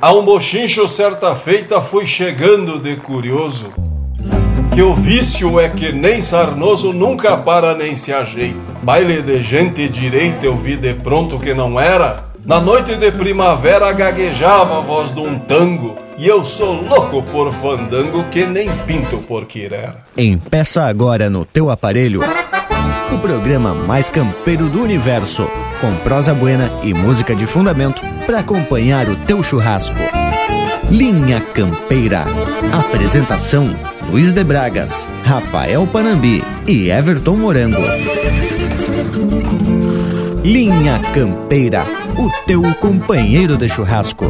A um bochincho certa feita fui chegando de curioso. Que o vício é que nem sarnoso nunca para nem se ajeita. Baile de gente direita eu vi de pronto que não era. Na noite de primavera gaguejava a voz de um tango. E eu sou louco por fandango que nem pinto por querer. Empeça agora no teu aparelho o programa mais campeiro do universo, com prosa buena e música de fundamento para acompanhar o teu churrasco. Linha Campeira. Apresentação: Luiz de Bragas, Rafael Panambi e Everton Morango. Linha Campeira, o teu companheiro de churrasco.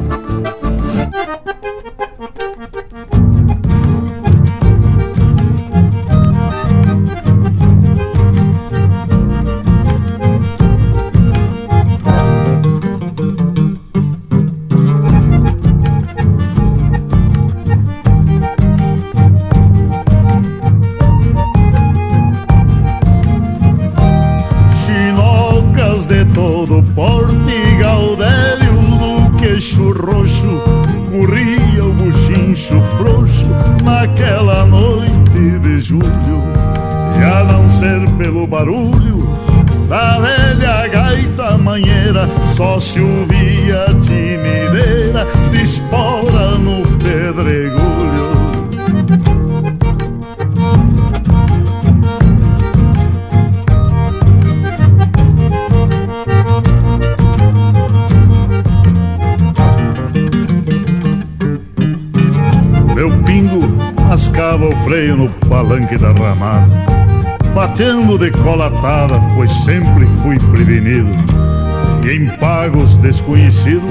E em pagos desconhecido,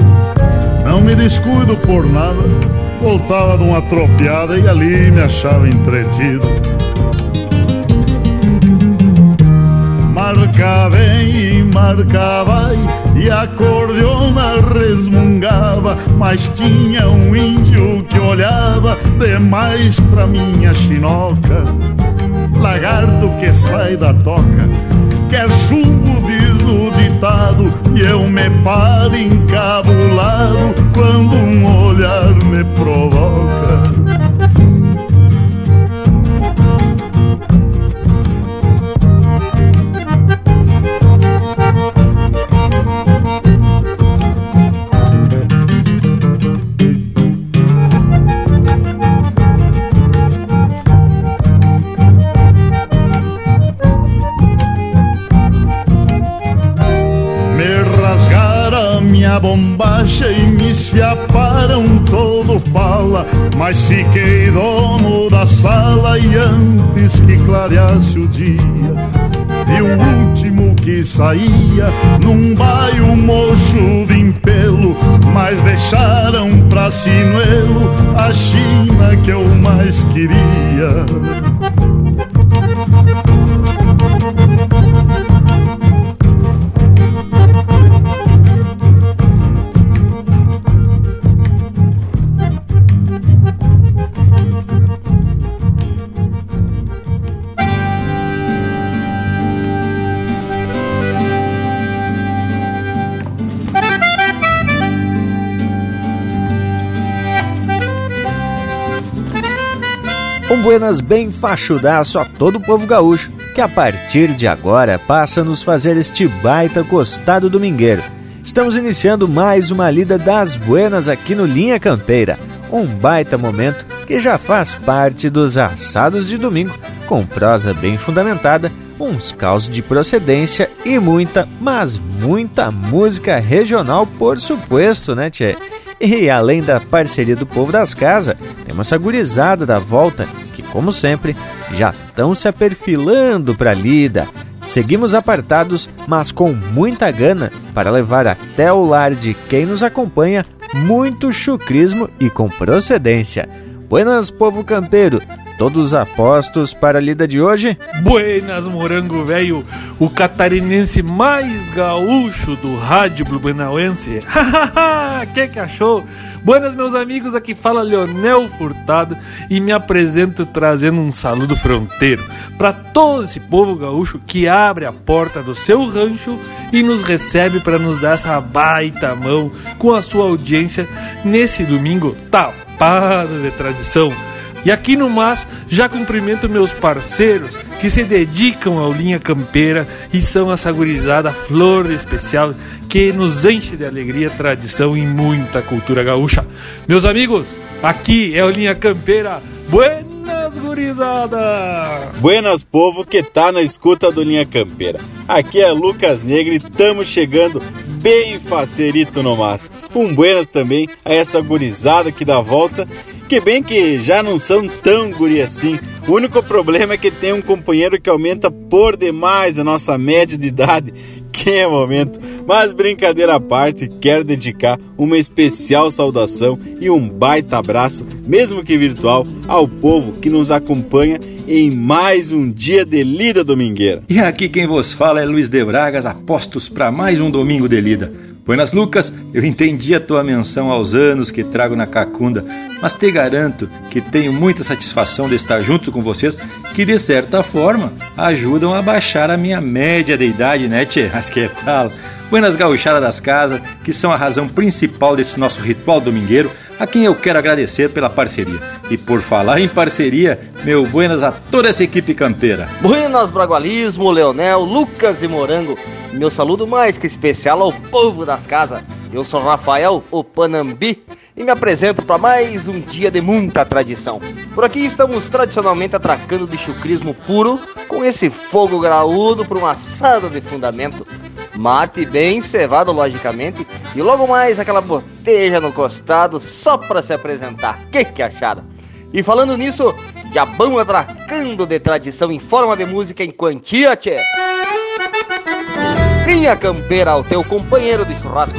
não me descuido por nada, voltava de uma tropiada e ali me achava entretido. Marca bem e marca vai, e a cordiona resmungava, mas tinha um índio que olhava demais pra minha chinoca. Lagarto que sai da toca, quer chumbo de e eu me paro encabulado quando um olhar me provoca. Mas fiquei dono da sala e antes que clareasse o dia Vi o último que saía num baio mocho de impelo Mas deixaram pra sinuelo a China que eu mais queria Um buenas bem fachudaço a todo o povo gaúcho, que a partir de agora passa a nos fazer este baita costado domingueiro. Estamos iniciando mais uma lida das buenas aqui no Linha Campeira, um baita momento que já faz parte dos assados de domingo, com prosa bem fundamentada, uns causos de procedência e muita, mas muita música regional, por supuesto, né, Tchê? E além da parceria do povo das casas, temos essa gurizada da volta que, como sempre, já estão se aperfilando para a lida. Seguimos apartados, mas com muita gana para levar até o lar de quem nos acompanha muito chucrismo e com procedência. Buenas, povo campeiro! Todos apostos para a lida de hoje? Buenas, morango velho, o catarinense mais gaúcho do rádio blumenauense. que que achou? Buenas, meus amigos, aqui fala Leonel Furtado e me apresento trazendo um saludo fronteiro para todo esse povo gaúcho que abre a porta do seu rancho e nos recebe para nos dar essa baita mão com a sua audiência nesse domingo tapado de tradição. E aqui no Mas já cumprimento meus parceiros que se dedicam ao Linha Campeira e são essa gurizada flor especial que nos enche de alegria, tradição e muita cultura gaúcha. Meus amigos, aqui é o Linha Campeira. Buenas, gurizada! Buenas, povo que tá na escuta do Linha Campeira. Aqui é Lucas Negre estamos chegando bem facerito no mas. Um buenas também a essa gurizada que dá volta, que bem que já não são tão guri assim. O único problema é que tem um companheiro que aumenta por demais a nossa média de idade que é momento. Mas brincadeira à parte, quero dedicar uma especial saudação e um baita abraço, mesmo que virtual, ao povo que nos acompanha em mais um dia de lida domingueira. E aqui quem vos fala é Luiz de Bragas, apostos para mais um domingo de lida. Buenas Lucas, eu entendi a tua menção aos anos que trago na Cacunda, mas te garanto que tenho muita satisfação de estar junto com vocês, que de certa forma ajudam a baixar a minha média de idade, né, tchê? Mas que tal? Buenas gauchadas das casas, que são a razão principal desse nosso ritual domingueiro, a quem eu quero agradecer pela parceria. E por falar em parceria, meu buenas a toda essa equipe campeira. Buenas Bragualismo, Leonel, Lucas e Morango. Meu saludo mais que especial ao povo das casas. Eu sou Rafael, o Panambi, e me apresento para mais um dia de muita tradição. Por aqui estamos tradicionalmente atracando de chucrismo puro, com esse fogo graúdo para um assado de fundamento. Mate bem cevado, logicamente, e logo mais aquela boteja no costado só para se apresentar. Que que acharam? E falando nisso, vamos atracando de tradição em forma de música em quantia, tchê. Linha Campeira, o teu companheiro de churrasco.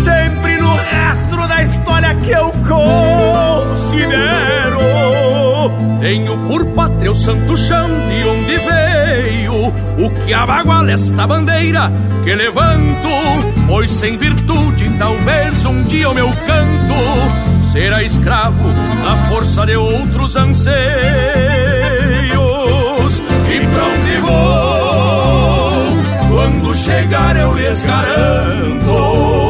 sempre no rastro da história que eu considero. Tenho por pátria o santo chão de onde veio, o que abaguala esta bandeira que levanto, pois sem virtude talvez um dia o meu canto será escravo da força de outros anseios. E pra onde vou? Quando chegar eu lhes garanto.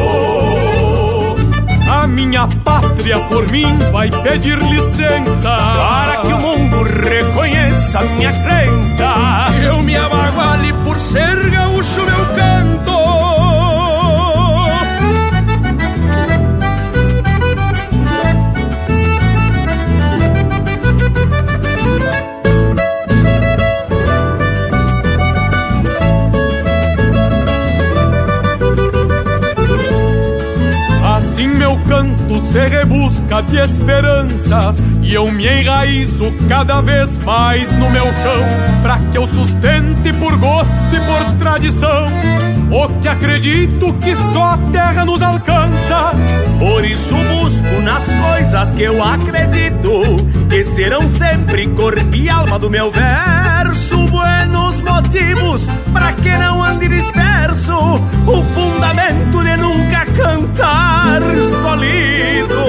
minha pátria por mim vai pedir licença para que o mundo reconheça minha crença. Eu me abaguale por ser gaúcho se rebusca de esperanças e eu me enraizo cada vez mais no meu chão, para que eu sustente por gosto e por tradição o que acredito que só a terra nos alcança. Por isso busco nas coisas que eu acredito que serão sempre corpo e alma do meu verso. Buenos motivos para que não ande disperso, o fundamento de nunca cantar solido.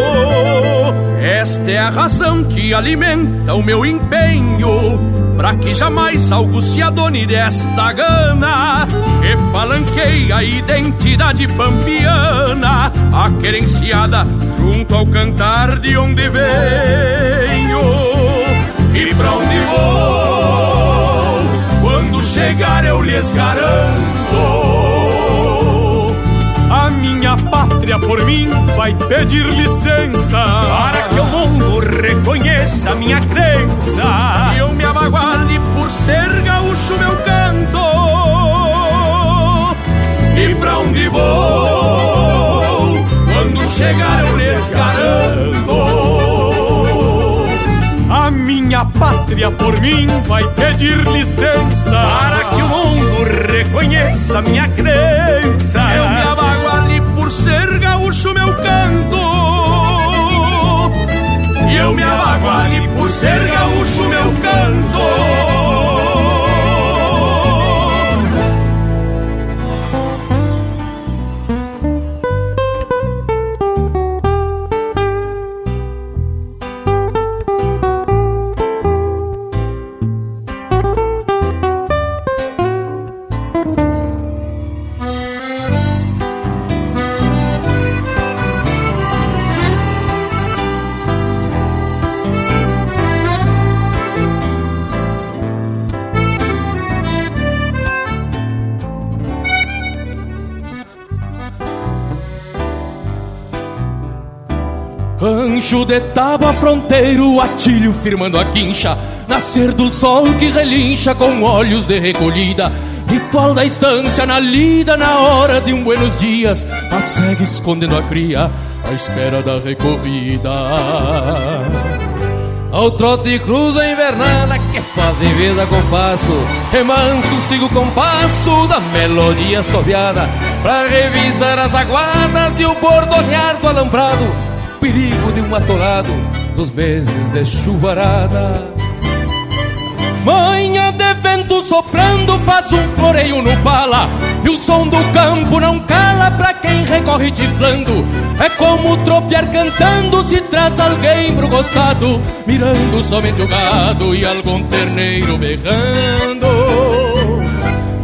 Esta é a razão que alimenta o meu empenho Pra que jamais algo se adone desta gana. Que palanqueia a identidade pampiana A querenciada junto ao cantar de onde venho. E pra onde vou chegar eu lhes garanto. A minha pátria por mim vai pedir licença. Para que o mundo reconheça minha crença. E eu me abaguale por ser gaúcho meu canto. E pra onde vou? Quando chegar eu lhes garanto minha pátria por mim vai pedir licença. Para que o mundo reconheça minha crença. Eu me abaguale por ser gaúcho meu canto. E eu me abaguale por ser gaúcho meu canto de tábua fronteiro, atilho firmando a quincha. Nascer do sol que relincha com olhos de recolhida. Ritual da estância na lida na hora de um buenos dias. A segue escondendo a cria à espera da recorrida. Ao trote cruza a invernada que fazem vez a compasso. Remanso sigo o compasso da melodia assobiada. Pra revisar as aguadas e o bordonear do alambrado Perigo de um atolado nos meses de chuvarada Manha de vento soprando faz um floreio no pala E o som do campo não cala pra quem recorre tiflando. É como tropear cantando se traz alguém pro costado Mirando somente o gado e algum terneiro berrando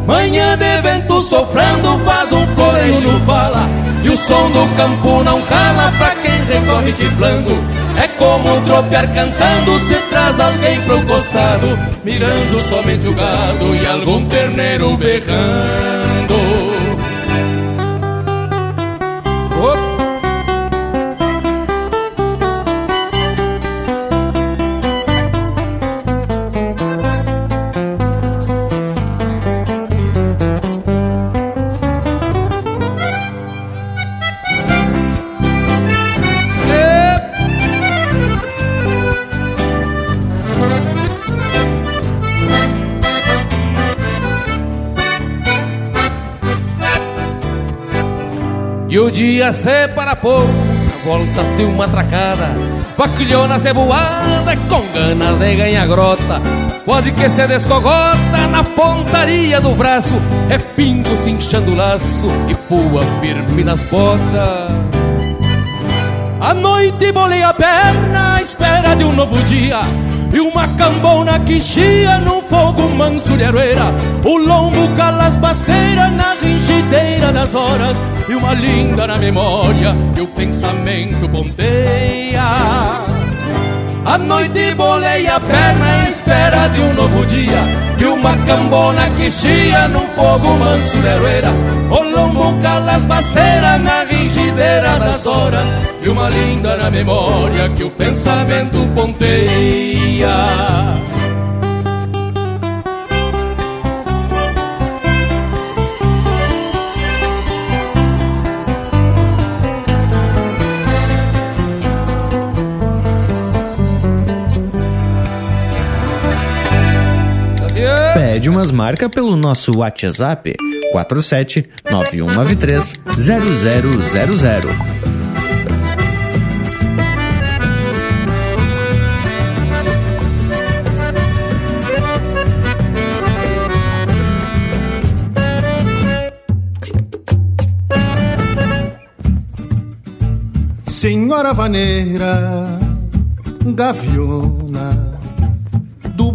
Manhã de vento soprando faz um floreio no pala. E o som do campo não cala pra quem recorre tiflando. É como tropear cantando se traz alguém pro costado Mirando somente o gado e algum terneiro berrando O dia separa pouco, voltas de uma tracada. Vaquilhona ceboada com ganas de ganhar grota. Quase que se descogota na pontaria do braço. É pingo cinchando o laço e pua firme nas botas. A noite bolei a perna à espera de um novo dia. E uma cambona que chia num fogo manso de aroeira. O lombo cala as basteiras na ringideira das horas E uma linda na memória que o pensamento ponteia. A noite bolei a perna à espera de um novo dia E uma cambona que chia num fogo manso de aroeira. O lombo cala as basteiras na ringideira das horas E uma linda na memória que o pensamento ponteia Pede umas marcas pelo nosso WhatsApp 47 9193 0000. Senhora vaneira, Gaviona,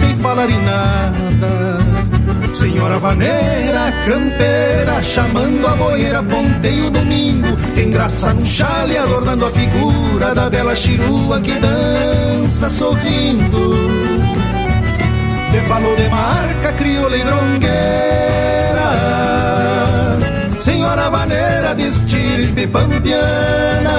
sem falar em nada. Senhora vaneira, campeira, chamando a boeira, ponteio domingo, engraça no chale, adornando a figura da bela chirua que dança sorrindo. Te falou de marca, crioula e grongueira, Senhora vaneira de estirpe pampiana.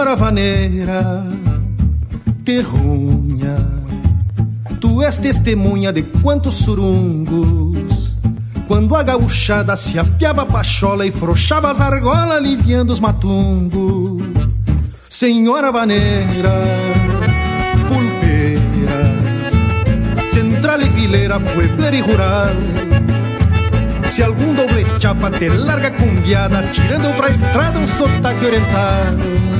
Senhora vaneira, terrunha, tu és testemunha de quantos surungos. Quando a gauchada se apiava a pachola e frouxava as argolas, aliviando os matungos. Senhora vaneira, pulpeira, central e fileira, puebler e rural. Se algum doble chapa te larga com guiada, tirando pra estrada um sotaque oriental.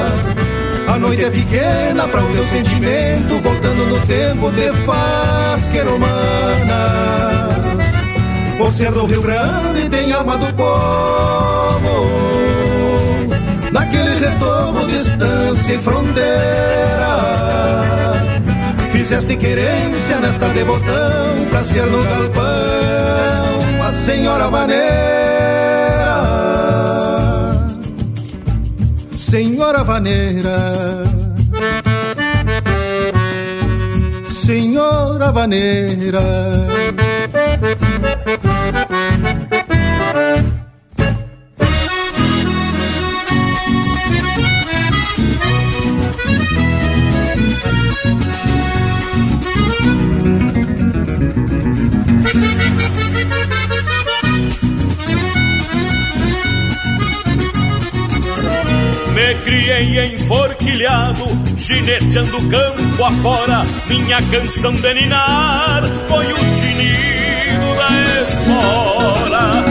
Noite é pequena para o teu sentimento, voltando no tempo te faz queromana. Por ser do Rio Grande tem alma do povo. Naquele retorno, distância e fronteira. Fizeste querência nesta devotão Pra ser no galpão a senhora vaneira Senhora vaneira. Senhora vaneira Me criei enforquilhado, gineteando campo afora. Minha canção de ninar foi o tinido da espora.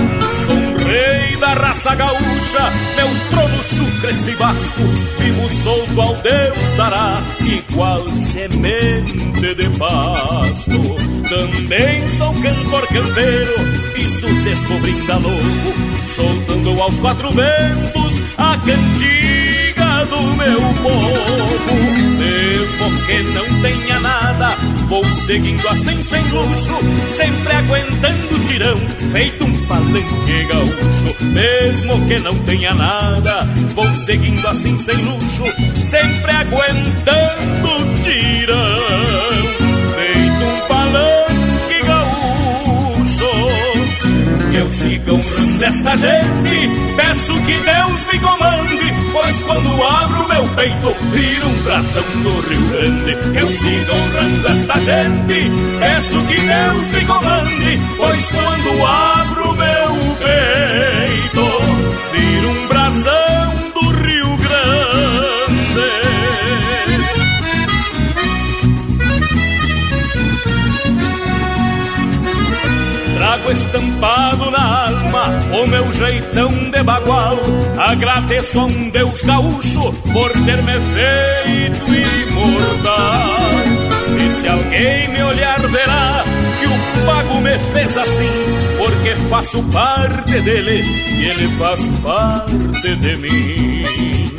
Sou um rei da raça gaúcha, meu trono chucra este basto. Vivo solto ao Deus dará, igual semente de pasto. Também sou cantor campeiro, isso descobrindo a novo. Soltando aos quatro ventos a cantiga do meu povo. Mesmo que não tenha nada, vou seguindo assim sem luxo, sempre aguentando o tirão, feito um palanque gaúcho. Mesmo que não tenha nada, vou seguindo assim sem luxo, sempre aguentando o tirão, feito um palanque Que eu siga honrando esta gente, peço que Deus me comande, pois quando abro meu peito, vira um brasão do Rio Grande. Eu siga honrando esta gente, peço que Deus me comande, pois quando abro meu peito, vira um Estampado na alma o meu jeitão de bagual. Agradeço a um Deus gaúcho por ter me feito imortal. E se alguém me olhar, verá que o pago me fez assim, porque faço parte dele e ele faz parte de mim.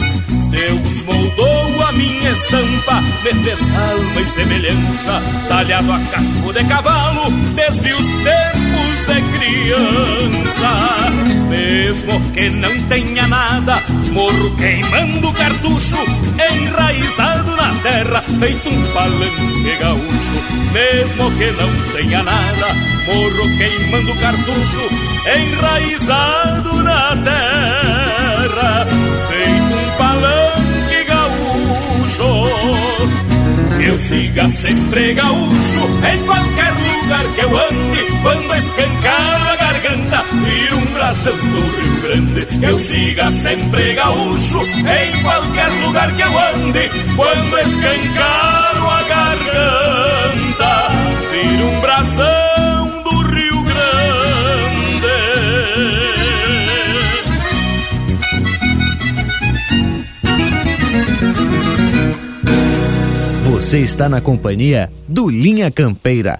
Deus moldou a minha estampa, me fez alma e semelhança, talhado a casco de cavalo, desde os tempos de criança. Mesmo que não tenha nada, morro queimando cartucho, enraizado na terra, feito um palanque gaúcho. Mesmo que não tenha nada, morro queimando cartucho, enraizado na terra, feito um palanque gaúcho. Eu siga sempre gaúcho em qualquer lugar que eu ande, quando escancar a garganta, vira um brasão do Rio Grande. Eu siga sempre gaúcho em qualquer lugar que eu ande, quando escancar a garganta, vira um brasão do Rio Grande. Você está na companhia do Linha Campeira,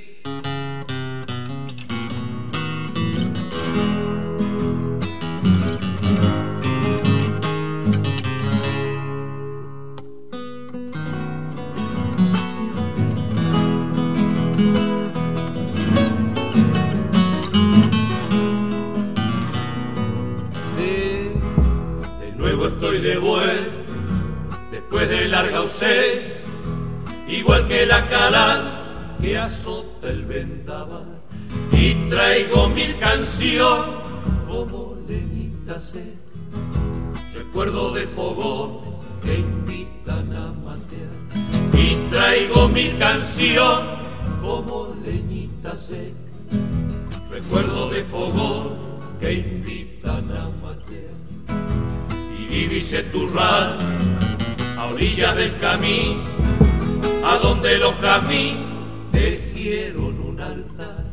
Que azota el vendaval. Y traigo mil canciones como leñita seca, recuerdo de fogón que invitan a matear. Y traigo mil canciones como leñita seca, recuerdo de fogón que invitan a matear. Y divise tu a orillas del camino, a donde los caminos tejieron un altar,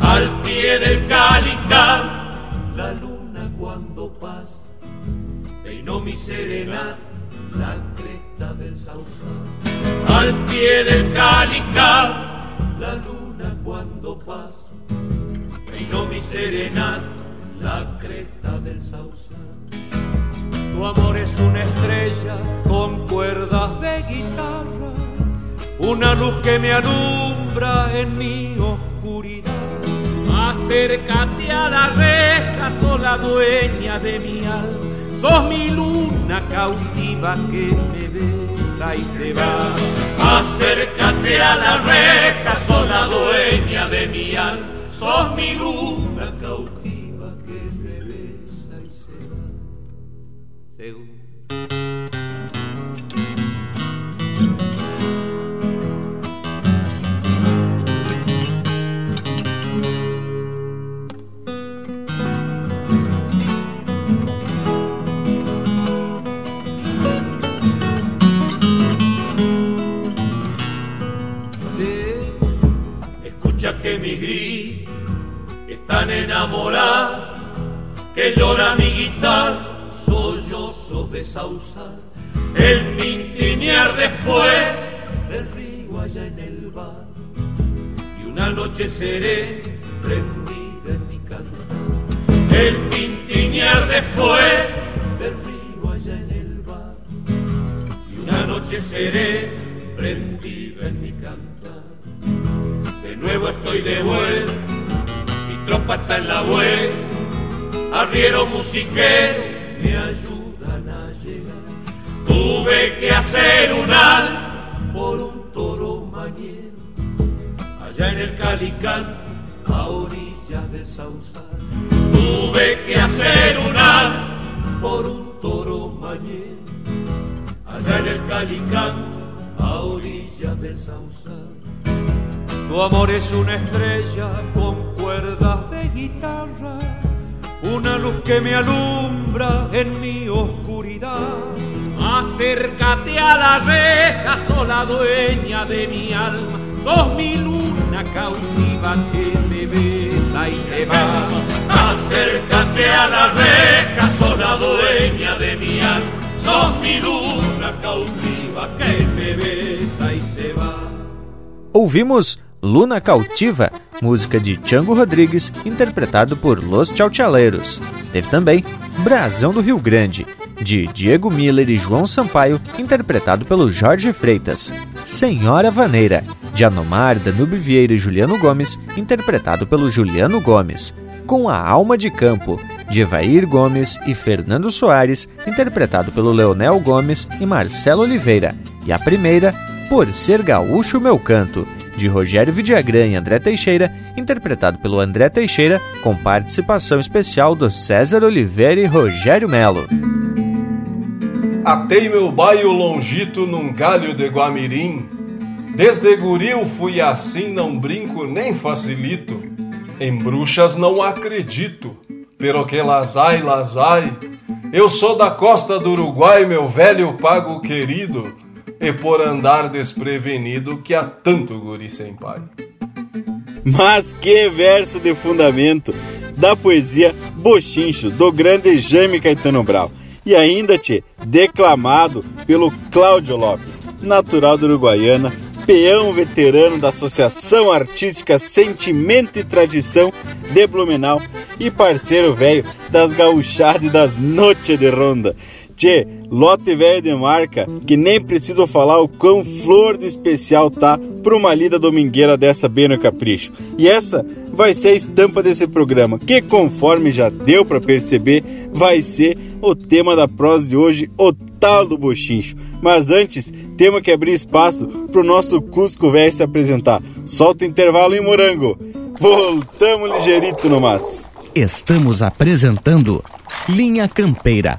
al pie del cálica, la luna cuando pasa, peinó mi serenata, la cresta del sausal, al pie del cálica, la luna cuando pasa, peinó mi serenata, la cresta del sausal. Tu amor es una estrella con cuerdas de guitarra, una luz que me alumbra en mi oscuridad. Acércate a la reja, sola dueña de mi alma. Sos mi luna cautiva que me besa y se va. Acércate a la reja, sola dueña de mi alma. Sos mi luna cautiva que me besa y se va. Según mis gris. Están enamorados, que llora mi guitarra, sollozos de sausal, el tintinear después del río allá en el bar, y una noche seré prendida en mi cantar, el tintinear después del río allá en el bar, y una noche seré prendida en mi cantar. Nuevo estoy de vuelta, mi tropa está en la vuelta, arriero musiquero me ayudan a llegar. Tuve que hacer un alma por un toro mañero, allá en el Calicán, a orillas del Sausal. Tuve que hacer un alma por un toro mañero, allá en el Calicán, a orillas del Sausal. Tu amor es una estrella con cuerdas de guitarra, una luz que me alumbra en mi oscuridad. Acércate a la reja, sola dueña de mi alma, sos mi luna cautiva que me besa y se va. Acércate a la reja, sos la dueña de mi alma, sos mi luna cautiva que me besa y se va. Ouvimos Luna Cautiva, música de Chango Rodrigues, interpretado por Los Chauchaleiros. Teve também Brasão do Rio Grande, de Diego Miller e João Sampaio, interpretado pelo Jorge Freitas. Senhora Vaneira, de Anomar, Danube Vieira e Juliano Gomes, interpretado pelo Juliano Gomes. Com a Alma de Campo, de Evair Gomes e Fernando Soares, interpretado pelo Leonel Gomes e Marcelo Oliveira. E a primeira, Por Ser Gaúcho Meu Canto, de Rogério Vidagrã e André Teixeira, interpretado pelo André Teixeira, com participação especial do César Oliveira e Rogério Melo. Atei meu baio longito num galho de guamirim. Desde guril fui assim, não brinco nem facilito. Em bruxas não acredito, pero que lazai, lazai. Eu sou da costa do Uruguai, meu velho pago querido, e por andar desprevenido que há tanto guri sem pai. Mas que verso de fundamento da poesia Bochincho, do grande Jaime Caetano Brau e ainda te declamado pelo Cláudio Lopes, natural da Uruguaiana, peão veterano da Associação Artística Sentimento e Tradição de Blumenau e parceiro velho das gauchadas e das noites de ronda. Tchê, lote velho de marca que nem preciso falar o quão flor de especial tá para uma lida domingueira dessa bem no capricho. E essa vai ser a estampa desse programa, que conforme já deu para perceber, vai ser o tema da prosa de hoje, o tal do bochincho. Mas antes, temos que abrir espaço pro nosso Cusco velho se apresentar. Solta o intervalo em morango. Voltamos ligeirito no mas. Estamos apresentando Linha Campeira,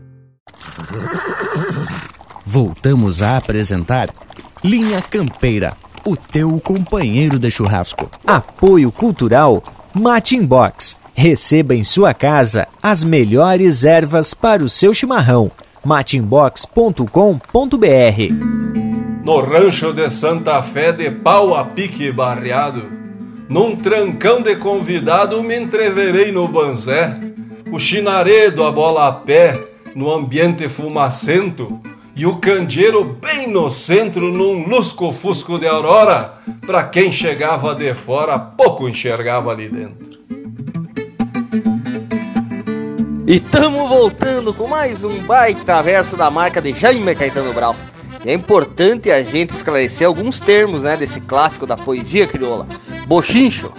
Voltamos a apresentar Linha Campeira, o teu companheiro de churrasco. Apoio Cultural Mate Inbox. Receba em sua casa as melhores ervas para o seu chimarrão. mateinbox.com.br No rancho de Santa Fé, de pau a pique barreado, num trancão de convidado me entreverei no banzé, o chinaredo, a bola a pé, no ambiente fumacento, e o candeeiro bem no centro num lusco-fusco de aurora, para quem chegava de fora pouco enxergava ali dentro. E tamo voltando com mais um baita verso da marca de Jaime Caetano Brau. E é importante a gente esclarecer alguns termos, né, desse clássico da poesia crioula. Bochincho.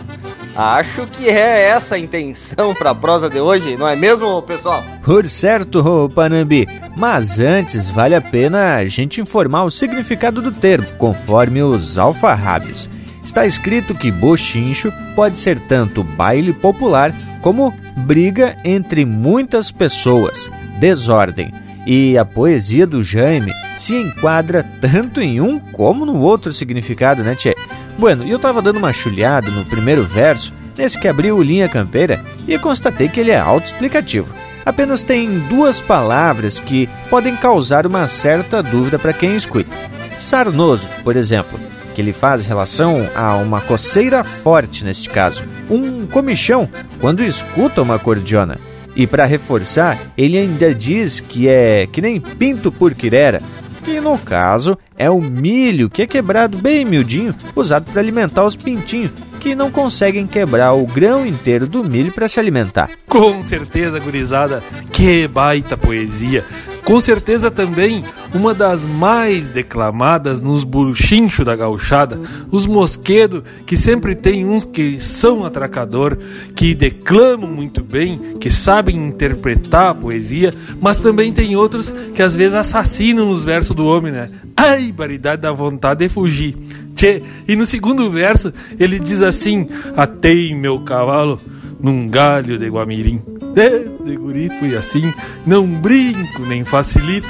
Acho que é essa a intenção para a prosa de hoje, não é mesmo, pessoal? Por certo, Panambi. Mas antes, vale a pena a gente informar o significado do termo, conforme os alfarrábios. Está escrito que bochincho pode ser tanto baile popular como briga entre muitas pessoas, desordem. E a poesia do Jaime se enquadra tanto em um como no outro significado, né, Tchê? Bueno, eu tava dando uma chulhada no primeiro verso, nesse que abriu o Linha Campeira, e constatei que ele é autoexplicativo. Apenas tem duas palavras que podem causar uma certa dúvida para quem escuta. Sarnoso, por exemplo, que ele faz relação a uma coceira forte neste caso, um comichão quando escuta uma cordiona. E para reforçar, ele ainda diz que é que nem pinto por quirera, que no caso é o milho que é quebrado bem miudinho, usado para alimentar os pintinhos, que não conseguem quebrar o grão inteiro do milho para se alimentar. Com certeza, gurizada, que baita poesia! Com certeza também uma das mais declamadas nos buchinchos da gauchada, os mosquedos, que sempre tem uns que são atracador, que declamam muito bem, que sabem interpretar a poesia, mas também tem outros que às vezes assassinam os versos do homem, né? Ai, baridade da vontade de fugir. Tchê, e no segundo verso ele diz assim: Atei meu cavalo num galho de guamirim. Desde guri fui assim, não brinco nem facilito.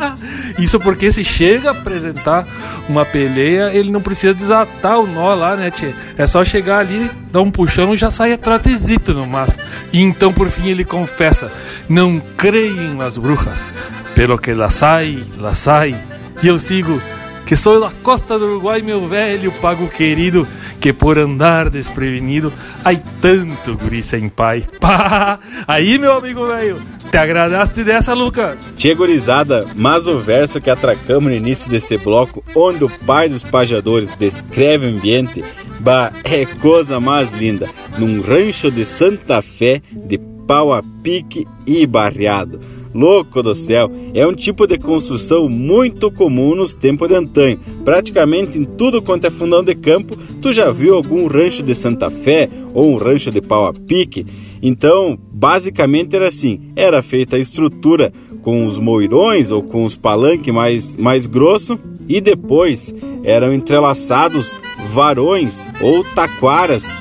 Isso porque se chega a apresentar uma peleia, ele não precisa desatar o nó lá, né, tchê? É só chegar ali, dar um puxão e já sai a trotezito no máximo. E então por fim ele confessa: Não creio nas bruxas, pelo que lá sai, lá sai. E eu sigo que sou da costa do Uruguai, meu velho pago querido, que por andar desprevenido, ai tanto guri sem pai. Pá! Aí, meu amigo velho, te agradaste dessa, Lucas? Tia gurizada, mas o verso que atracamos no início desse bloco, onde o pai dos pajadores descreve o ambiente, bah, é coisa mais linda. Num rancho de Santa Fé, de pau a pique e barreado Louco do céu, é um tipo de construção muito comum nos tempos de antanho. Praticamente em tudo quanto é fundão de campo, tu já viu algum rancho de Santa Fé ou um rancho de pau a pique? Então, basicamente era assim: era feita a estrutura com os moirões ou com os palanques mais, mais grosso e depois eram entrelaçados varões ou taquaras,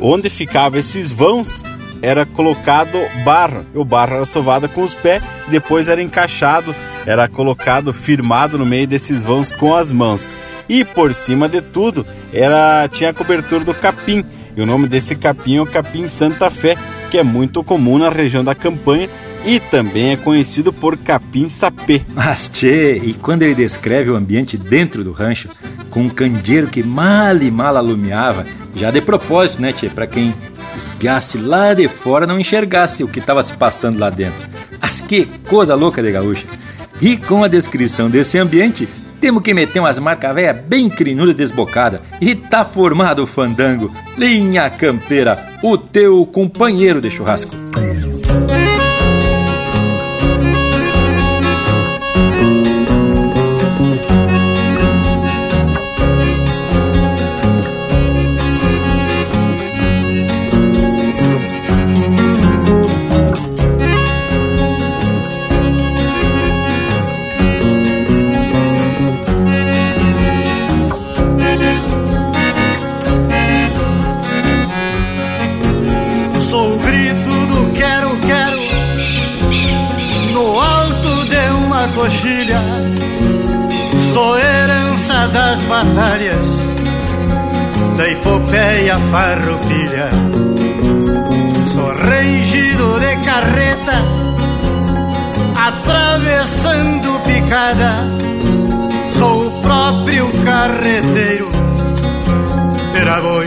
onde ficavam esses vãos era colocado barro. O barro era sovado com os pés, depois era encaixado, era colocado firmado no meio desses vãos com as mãos. E por cima de tudo, era tinha a cobertura do capim. E o nome desse capim é o capim Santa Fé, que é muito comum na região da campanha e também é conhecido por capim sapê. Mas tchê, e quando ele descreve o ambiente dentro do rancho, com um candeeiro que mal e mal alumiava, já de propósito, né, tchê, para quem espiasse lá de fora não enxergasse o que estava se passando lá dentro. Mas que coisa louca de gaúcha! E com a descrição desse ambiente, temos que meter umas marcas velhas bem crinuda e desbocada. E tá formado o fandango. Linha Campeira, o teu companheiro de churrasco. Batalhas da epopeia farroupilha. Sou rangido de carreta, atravessando picada. Sou o próprio carreteiro, era boi,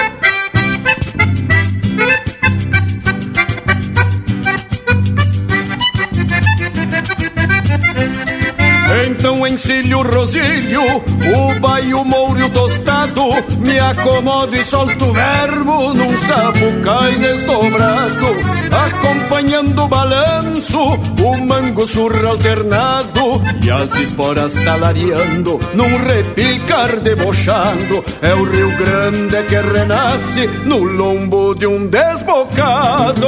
Então encilho o rosilho, o baio mouro tostado, me acomodo e solto o verbo num sapucai desdobrado, acompanhando o balanço, o mango surra alternado e as esporas talareando num repicar debochado. É o Rio Grande que renasce no lombo de um desbocado.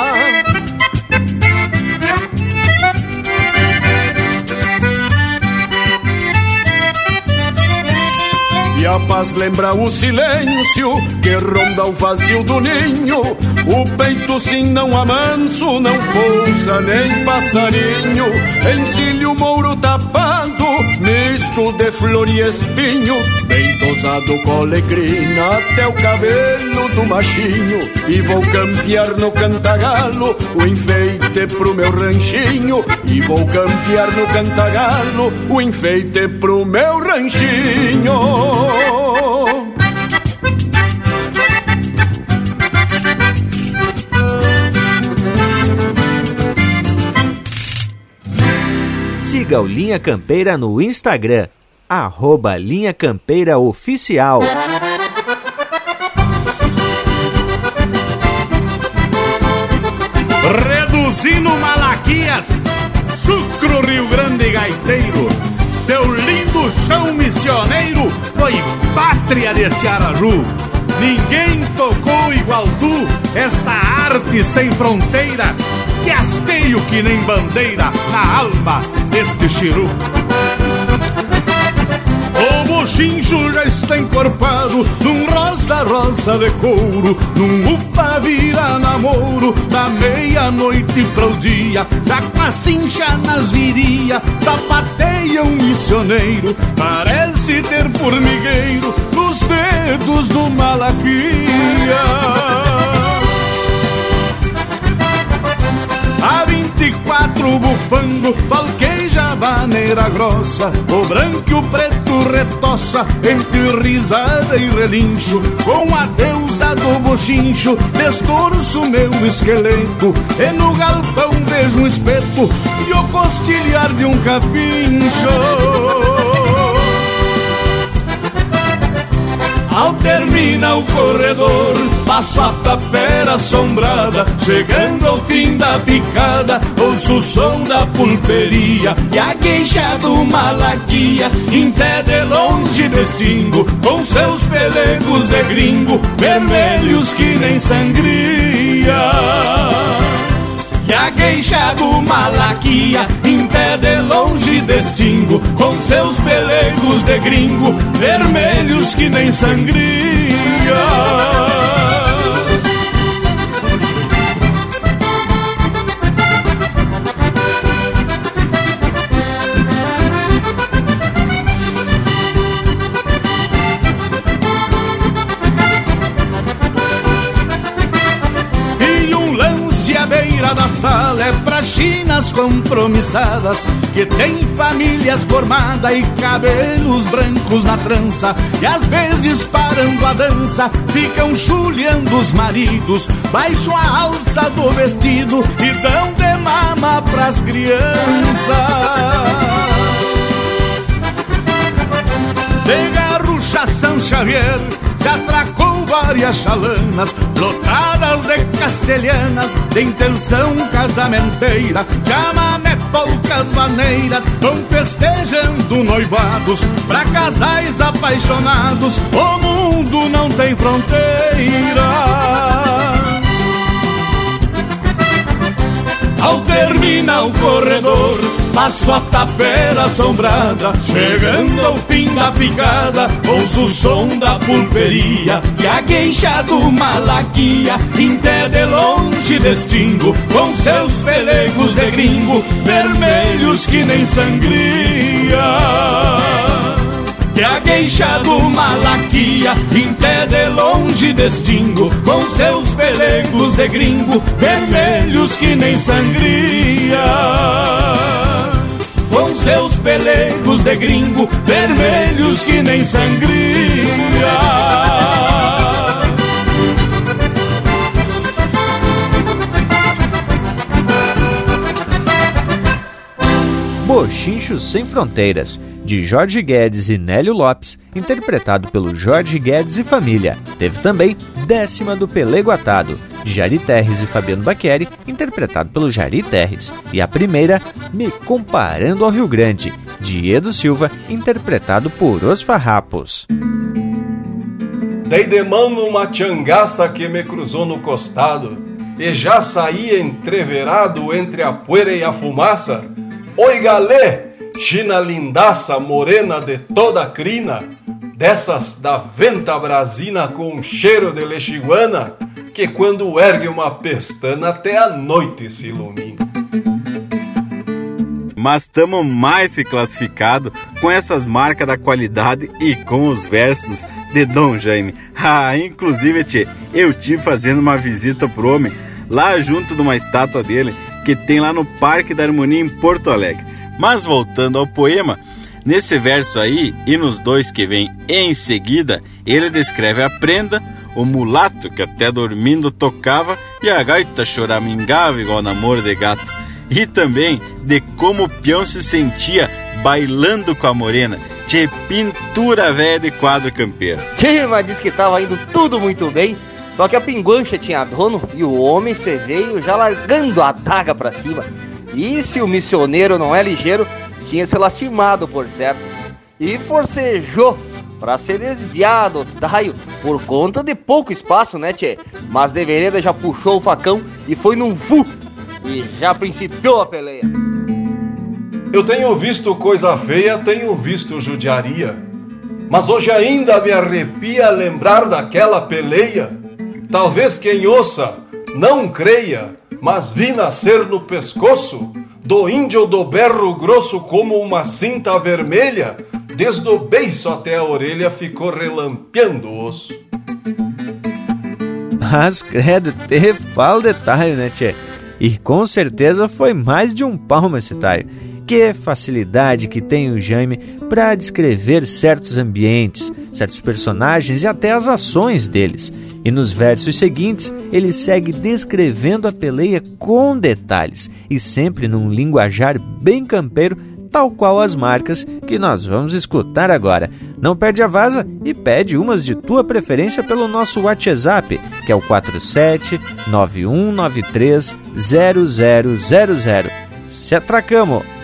E a paz lembra o silêncio que ronda o vazio do ninho. O peito sim não amanso, não pousa nem passarinho. Encilho mouro tapado, misto de flor e espinho. Bem tosado com até o cabelo do machinho. E vou campear no cantagalo o enfeite pro meu ranchinho. E vou campear no cantagalo o enfeite pro meu ranchinho. Siga o Linha Campeira no Instagram, arroba Linha Campeira Oficial. Reduzindo Malaquias, Chucro Rio Grande Gaiteiro, teu lindo chão missioneiro foi pátria de Tiaraju. Ninguém tocou igual tu esta arte sem fronteira, que hasteio que nem bandeira na alma deste chiru. O bochincho já está encorpado num rosa-rosa de couro, num upa vira namoro, da meia-noite para o dia, já com a cincha nas viria, sapateia um missioneiro, parece ter formigueiro nos dedos do Malaquia. A 24 bufando, falqueja maneira grossa, o branco e o preto retoça, entre risada e relincho, com a deusa do bochincho, destorço meu esqueleto, e no galpão vejo um espeto e o costilhar de um capincho. Termina o corredor, passo a tapera assombrada, chegando ao fim da picada, ouço o som da pulperia e a queixa do malaquia, em pé de longe distingo, com seus pelegos de gringo, vermelhos que nem sangria. E a queixa do Malaquia Em pé de longe distingo Com seus pelegos de gringo Vermelhos que nem sangria da compromissadas Que tem famílias formadas e cabelos brancos na trança E às vezes parando a dança ficam chulhando os maridos Baixam a alça do vestido e dão de mama pras crianças. De garrucha São Xavier já atracou várias chalanas lotadas de castelhanas de intenção casamenteira. Chamamé, polcas, maneiras vão festejando noivados pra casais apaixonados. O mundo não tem fronteira. Ao terminar o corredor, passo a tapera assombrada, chegando ao fim da picada, ouço o som da pulperia e a queixa do malaquia, até de longe distingo, com seus pelegos de gringo, vermelhos que nem sangria. Que a queixa do Malaquia Em pé de longe distingo Com seus pelegos de gringo Vermelhos que nem sangria Com seus pelegos de gringo Vermelhos que nem sangria Bochinchos Sem Fronteiras, de Jorge Guedes e Nélio Lopes, interpretado pelo Jorge Guedes e família. Teve também Décima do Pelego Atado, de Jari Terres e Fabiano Baqueri, interpretado pelo Jari Terres. E a primeira, Me Comparando ao Rio Grande, de Edo Silva, interpretado por Os Farrapos. Dei de mão numa tiangaça que me cruzou no costado, e já saí entreverado entre a poeira e a fumaça, Oi galê, China lindaça, morena de toda crina, dessas da venta brasina com cheiro de lexiguana, que quando ergue uma pestana até a noite se ilumina. Mas estamos mais que classificado com essas marcas da qualidade e com os versos de Dom Jaime. Ah, inclusive, tchê, eu tive fazendo uma visita pro homem lá junto de uma estátua dele que tem lá no Parque da Harmonia em Porto Alegre. Mas voltando ao poema, nesse verso aí e nos dois que vem em seguida, ele descreve a prenda, o mulato que até dormindo tocava e a gaita choramingava igual namoro de gato. E também de como o peão se sentia bailando com a morena. de pintura velha de quadro campeiro. Tchê, mas disse que tava indo tudo muito bem só que a pinguancha tinha dono e o homem se veio já largando a adaga para cima. E se o missioneiro não é ligeiro, tinha se lastimado por certo. E forcejou para ser desviado daio por conta de pouco espaço, né, tchê? Mas de vereda já puxou o facão e foi num vu e já principiou a peleia. Eu tenho visto coisa feia, tenho visto judiaria. Mas hoje ainda me arrepia lembrar daquela peleia Talvez quem ouça não creia, mas vi nascer no pescoço do índio do berro grosso como uma cinta vermelha, desde o beiço até a orelha ficou relampeando o osso. Mas, credo, te fala o detalhe, né, tchê? E com certeza foi mais de um palmo esse taio Que facilidade que tem o Jaime para descrever certos ambientes, certos personagens e até as ações deles. E nos versos seguintes, ele segue descrevendo a peleia com detalhes e sempre num linguajar bem campeiro, tal qual as marcas que nós vamos escutar agora. Não perde a vaza e pede umas de tua preferência pelo nosso WhatsApp, que é o 4791930000. Se atracamos!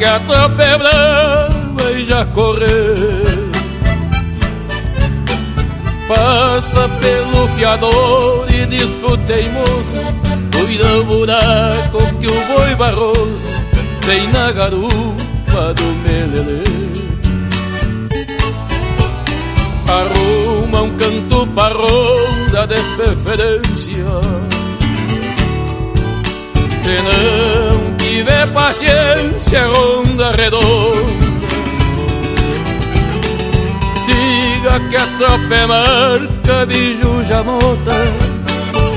Que a tropa é e já correu Passa pelo fiador e diz pro teimoso Cuida o buraco que o boi barroso Tem na garupa do melelê. Arruma um canto pra ronda de preferência. Se tiver paciência, ronda redonda Diga que a tropa é marca, bicho jamota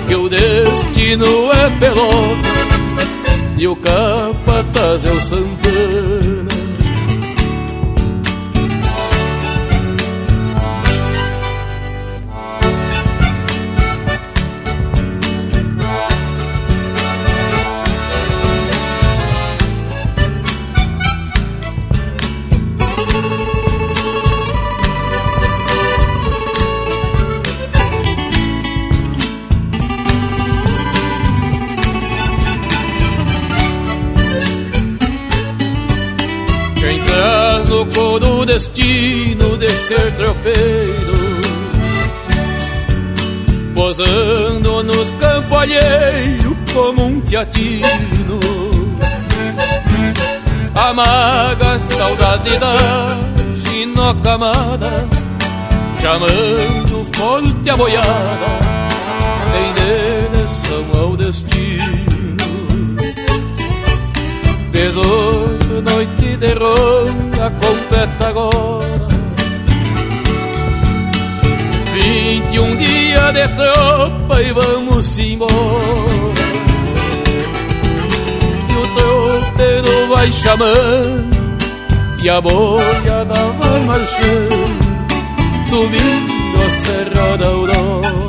Que o destino é pelota E o capataz é o Santana destino de ser tropeiro. Posando nos campos alheios como um teatino. Amaga saudade da ginocamada Chamando forte a boiada Em direção ao destino. Dezoito noite de ronda completa agora um dia de tropa e vamos embora. E o tropeiro vai chamando E a boiada vai marchando Subindo a Serra da Aurora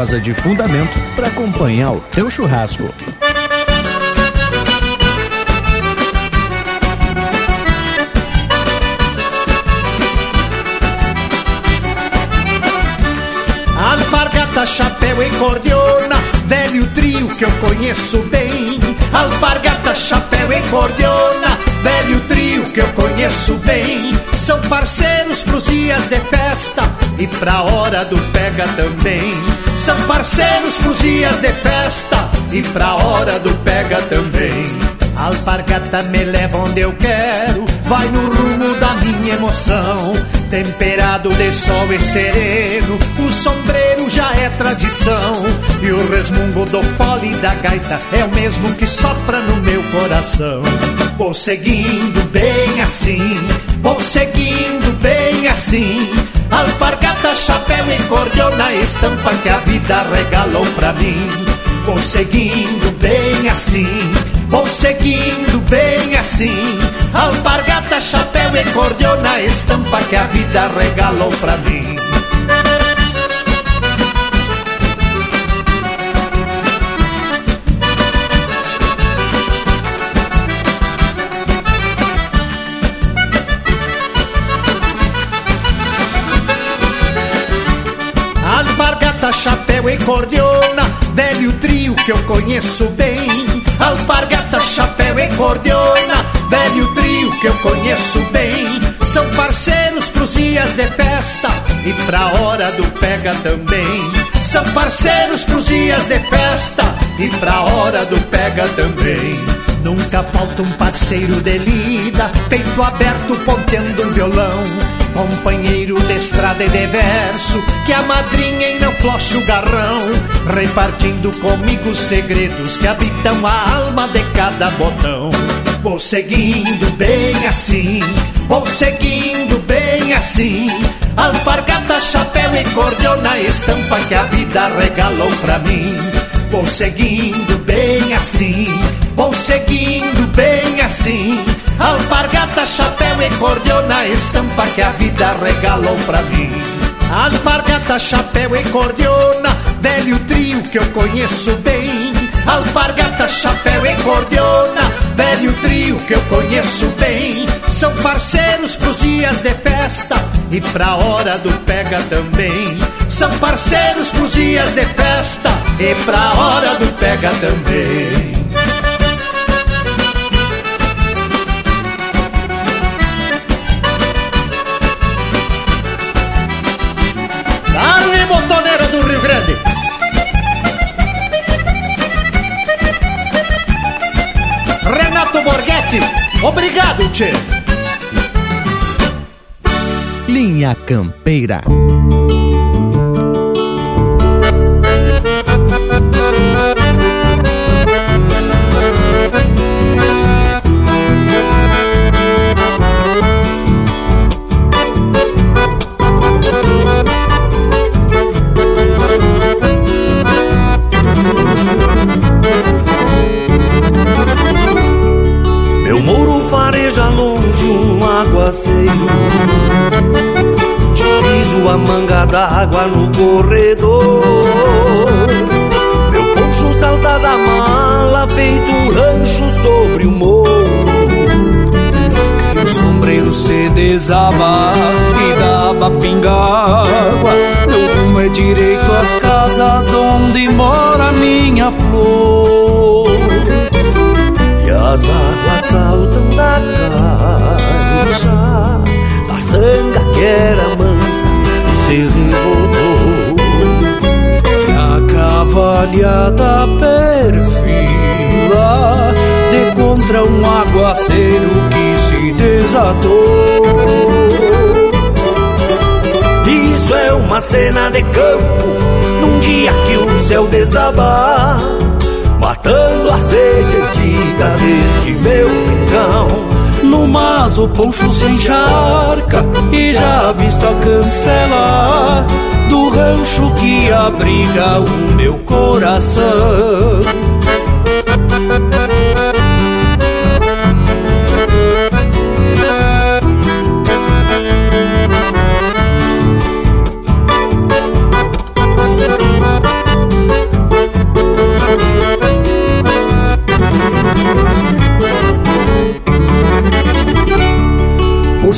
prosa de fundamento para acompanhar o teu churrasco. Alpargata, chapéu e cordiona, velho trio que eu conheço bem. Alpargata, chapéu e cordiona, velho trio que eu conheço bem. São parceiros pros dias de festa e pra hora do pega também. São parceiros pros dias de festa e pra hora do pega também. Alpargata me leva onde eu quero, vai no rumo da minha emoção. Temperado de sol e sereno, o sombreiro já é tradição. E o resmungo do fole da gaita é o mesmo que sopra no meu coração. Vou seguindo bem assim, vou seguindo bem assim. Alpargata, chapéu e cordiona, estampa que a vida regalou pra mim. Vou seguindo bem assim, vou seguindo bem assim. Alpargata, chapéu e cordiona, estampa que a vida regalou pra mim. Alpargata, chapéu e cordiona, velho trio que eu conheço bem. Alpargata, chapéu e cordiona, velho trio que eu conheço bem. São parceiros pros dias de festa e pra hora do pega também. São parceiros pros dias de festa e pra hora do pega também. Nunca falta um parceiro de lida, peito aberto ponteando um violão. Companheiro de estrada e de verso, que a madrinha e não flocha o garrão, repartindo comigo segredos que habitam a alma de cada botão. Vou seguindo bem assim, vou seguindo bem assim. Alpargata, chapéu e cordiona, estampa que a vida regalou pra mim. Vou seguindo bem assim, vou seguindo bem assim. Alpargata, chapéu e cordiona, estampa que a vida regalou pra mim. Alpargata, chapéu e cordiona, velho trio que eu conheço bem. Alpargata, chapéu e cordiona, velho trio que eu conheço bem. São parceiros pros dias de festa e pra hora do pega também. São parceiros pros dias de festa e pra hora do pega também. Obrigado, Tchê! Linha Campeira. A manga d'água no corredor Meu poncho salta da mala feito um rancho sobre o morro. O sombreiro se desaba e pinga água Meu rumo é direito às casas onde mora minha flor. E as águas saltam da caixa Da sanga que era mansa E a cavalhada perfila De contra um aguaceiro que se desatou. Isso é uma cena de campo Num dia que o céu desabar Matando a sede antiga deste meu rincão No mas o poncho se encharca E já visto a cancela. Do rancho que abriga o meu coração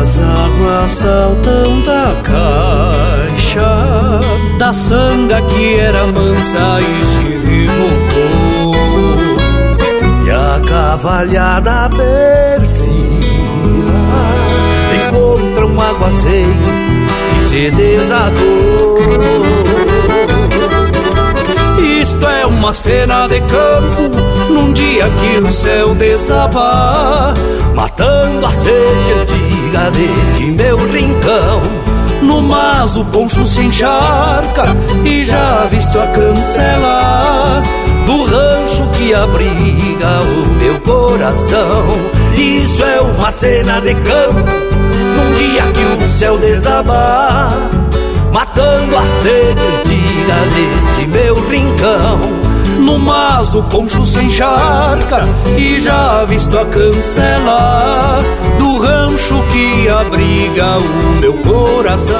As águas saltam da caixa da sanga que era mansa e se revoltou. E a cavalhada perfila encontra um aguaceiro que se desatou. Isto é uma cena de campo num dia que o céu desaba, matando a sede antiga deste meu rincão. No mas o poncho se encharca e já visto a cancela do rancho que abriga o meu coração. Isso é uma cena de campo num dia que o céu desabar, matando a sede antiga deste meu rincão. No mas o poncho se encharca e já visto a cancela do rancho que abriga o meu coração.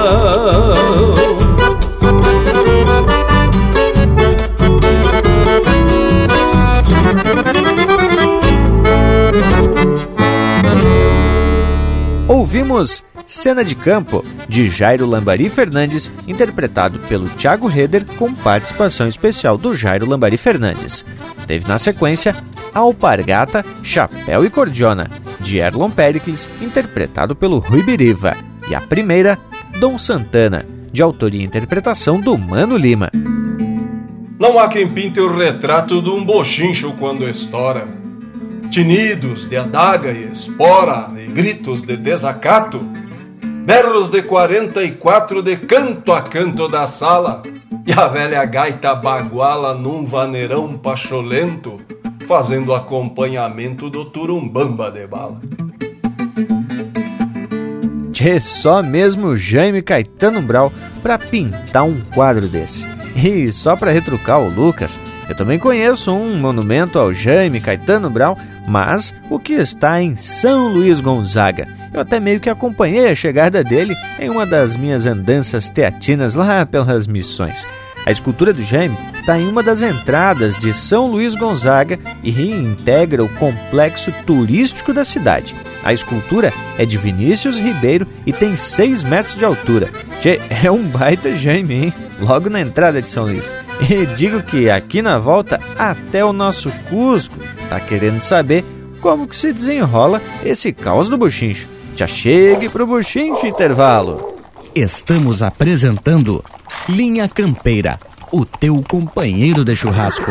Ouvimos Cena de Campo, de Jairo Lambari Fernandes, interpretado pelo Thiago Reder, com participação especial do Jairo Lambari Fernandes. Teve na sequência Alpargata, Chapéu e Cordiona, de Erlon Pericles, interpretado pelo Rui Biriva. E a primeira, Dom Santana, de autoria e interpretação do Mano Lima. Não há quem pinte o retrato de um bochincho quando estoura. Tinidos de adaga e espora e gritos de desacato, berros de 44 de canto a canto da sala e a velha gaita baguala num vaneirão pacholento, fazendo acompanhamento do turumbamba de bala. Tchê, só mesmo Jaime Caetano Brau para pintar um quadro desse. E só para retrucar o Lucas, eu também conheço um monumento ao Jaime Caetano Brau, mas o que está em São Luís Gonzaga. Eu até meio que acompanhei a chegada dele em uma das minhas andanças teatinas lá pelas missões. A escultura do Jaime está em uma das entradas de São Luís Gonzaga e reintegra o complexo turístico da cidade. A escultura é de Vinícius Ribeiro e tem 6 metros de altura. É um baita Jaime, hein? Logo na entrada de São Luís. E digo que aqui na volta, até o nosso Cusco tá querendo saber como que se desenrola esse caos do buchincho. Já chegue pro buchincho intervalo. Estamos apresentando Linha Campeira, o teu companheiro de churrasco.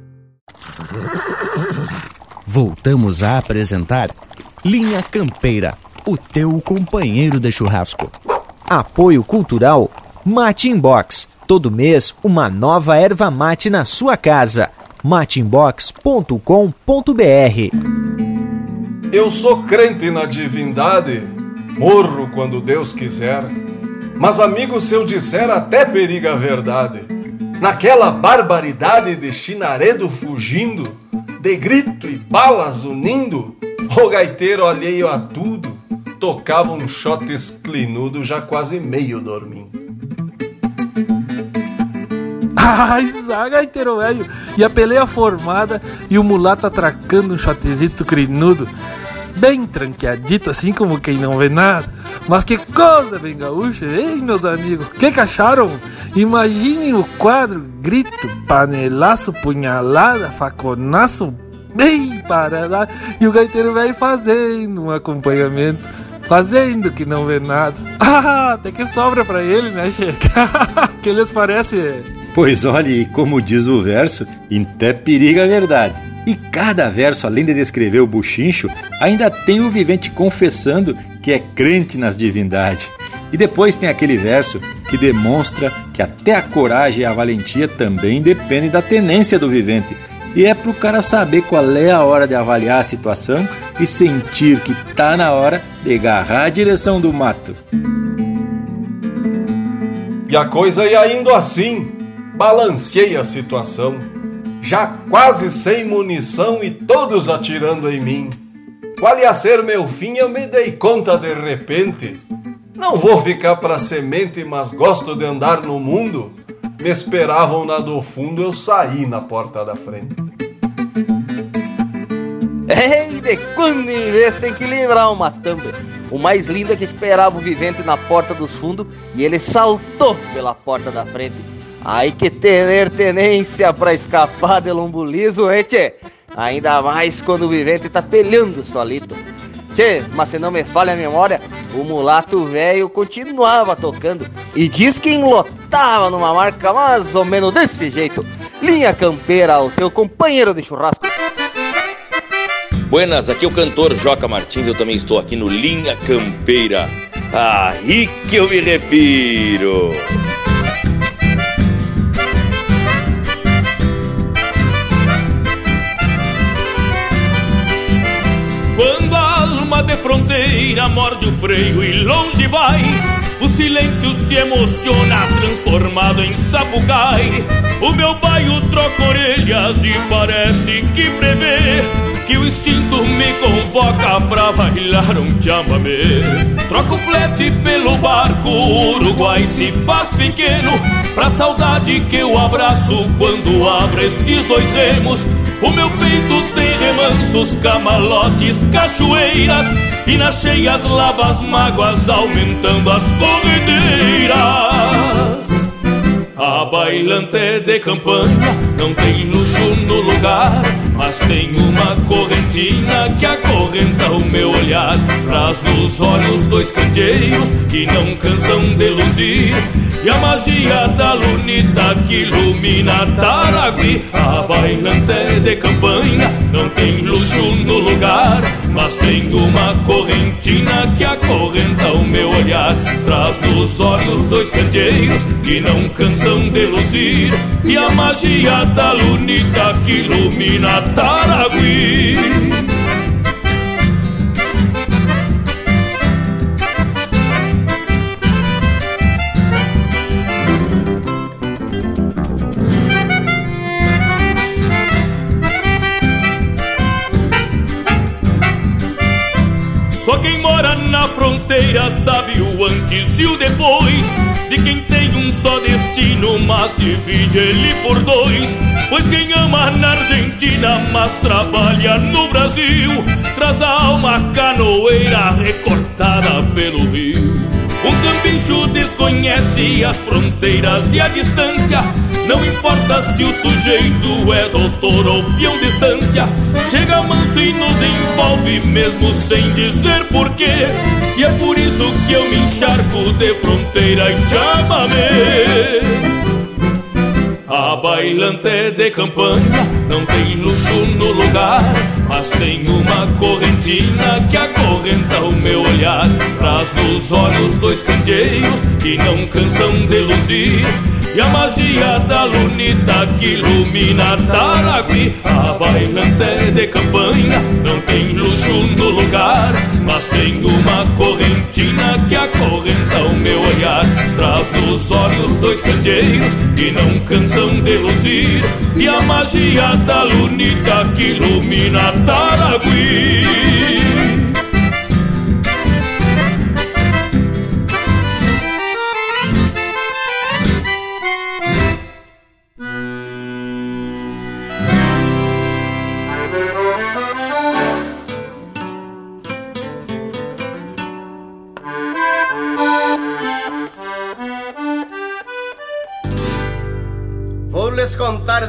Voltamos a apresentar Linha Campeira, o teu companheiro de churrasco. Apoio Cultural Mate Inbox. Todo mês, uma nova erva mate na sua casa. mateinbox.com.br Eu sou crente na divindade, morro quando Deus quiser. Mas, amigo, se eu disser, até periga a verdade. Naquela barbaridade de chinaredo fugindo, de grito e balas unindo, o gaiteiro alheio a tudo tocava um shot esclinudo já quase meio dormindo. Ai, gaiteiro velho! E a peleia formada e o mulato atracando um shotezito crinudo, bem tranqueadito, assim como quem não vê nada. Mas que coisa bem gaúcha, hein, meus amigos? Que que acharam? Imaginem o quadro, grito, panelaço, punhalada, faconaço, bem parada, e o gaiteiro velho fazendo um acompanhamento, fazendo que não vê nada. Ah, até que sobra pra ele, né, Checa? que lhes parece? Pois olhe, como diz o verso, até periga a verdade. E cada verso, além de descrever o buchincho, ainda tem o vivente confessando que é crente nas divindades. E depois tem aquele verso que demonstra que até a coragem e a valentia também dependem da tenência do vivente. E é pro cara saber qual é a hora de avaliar a situação e sentir que tá na hora de agarrar a direção do mato. E a coisa ia indo assim. Balanceei a situação, já quase sem munição e todos atirando em mim. Qual ia ser meu fim, eu me dei conta de repente. Não vou ficar pra semente, mas gosto de andar no mundo. Me esperavam na do fundo, eu saí na porta da frente. Ei, de quando em vez tem que livrar uma tamba. O mais lindo é que esperava o vivente na porta dos fundos e ele saltou pela porta da frente. Ai que ter tenência pra escapar de lombo liso, hein, tchê? Ainda mais quando o vivente tá pelhando solito. Tchê, mas se não me falha a memória, o mulato velho continuava tocando e diz que enlotava numa marca mais ou menos desse jeito. Linha campeira ao teu companheiro de churrasco. Buenas, aqui é o cantor Joca Martins, eu também estou aqui no Linha Campeira. Aí que eu me refiro. De fronteira morde o freio e longe vai, o silêncio se emociona, transformado em sapucai. O meu baio troca orelhas e parece que prevê que o instinto me convoca pra bailar um chamamé. Troca o flete pelo barco, o Uruguai se faz pequeno, pra saudade que eu abraço quando abro estes dois remos. O meu peito tem remansos, camalotes, cachoeiras E nas cheias lavas mágoas aumentando as corredeiras A bailante de campanha não tem luxo no lugar Mas tem uma correntina que acorrenta o meu olhar. Traz nos olhos dois candeeiros que não cansam de luzir e a magia da lunita que ilumina Taragui A bailante de campanha não tem luxo no lugar Mas tem uma correntina que acorrenta o meu olhar. Traz nos olhos dois candeeiros que não cansam de luzir. E a magia da lunita que ilumina Taragui fronteira sabe o antes e o depois De quem tem um só destino, mas divide ele por dois. Pois quem ama na Argentina, mas trabalha no Brasil Traz a alma canoeira recortada pelo rio. Um cambicho desconhece as fronteiras e a distância. Não importa se o sujeito é doutor ou peão de estância Chega manso e nos envolve mesmo sem dizer porquê E é por isso que eu me encharco de fronteira e chamamé a bailante de campanha não tem luxo no lugar, mas tem uma correntina que acorrenta o meu olhar. Traz nos olhos dois candeeiros que não cansam de luzir. E a magia da lunita que ilumina Taragui A bailante de campanha não tem luxo no lugar Mas tem uma correntina que acorrenta o meu olhar. Traz nos olhos dois candeeiros que não cansam de luzir. E a magia da lunita que ilumina Taragui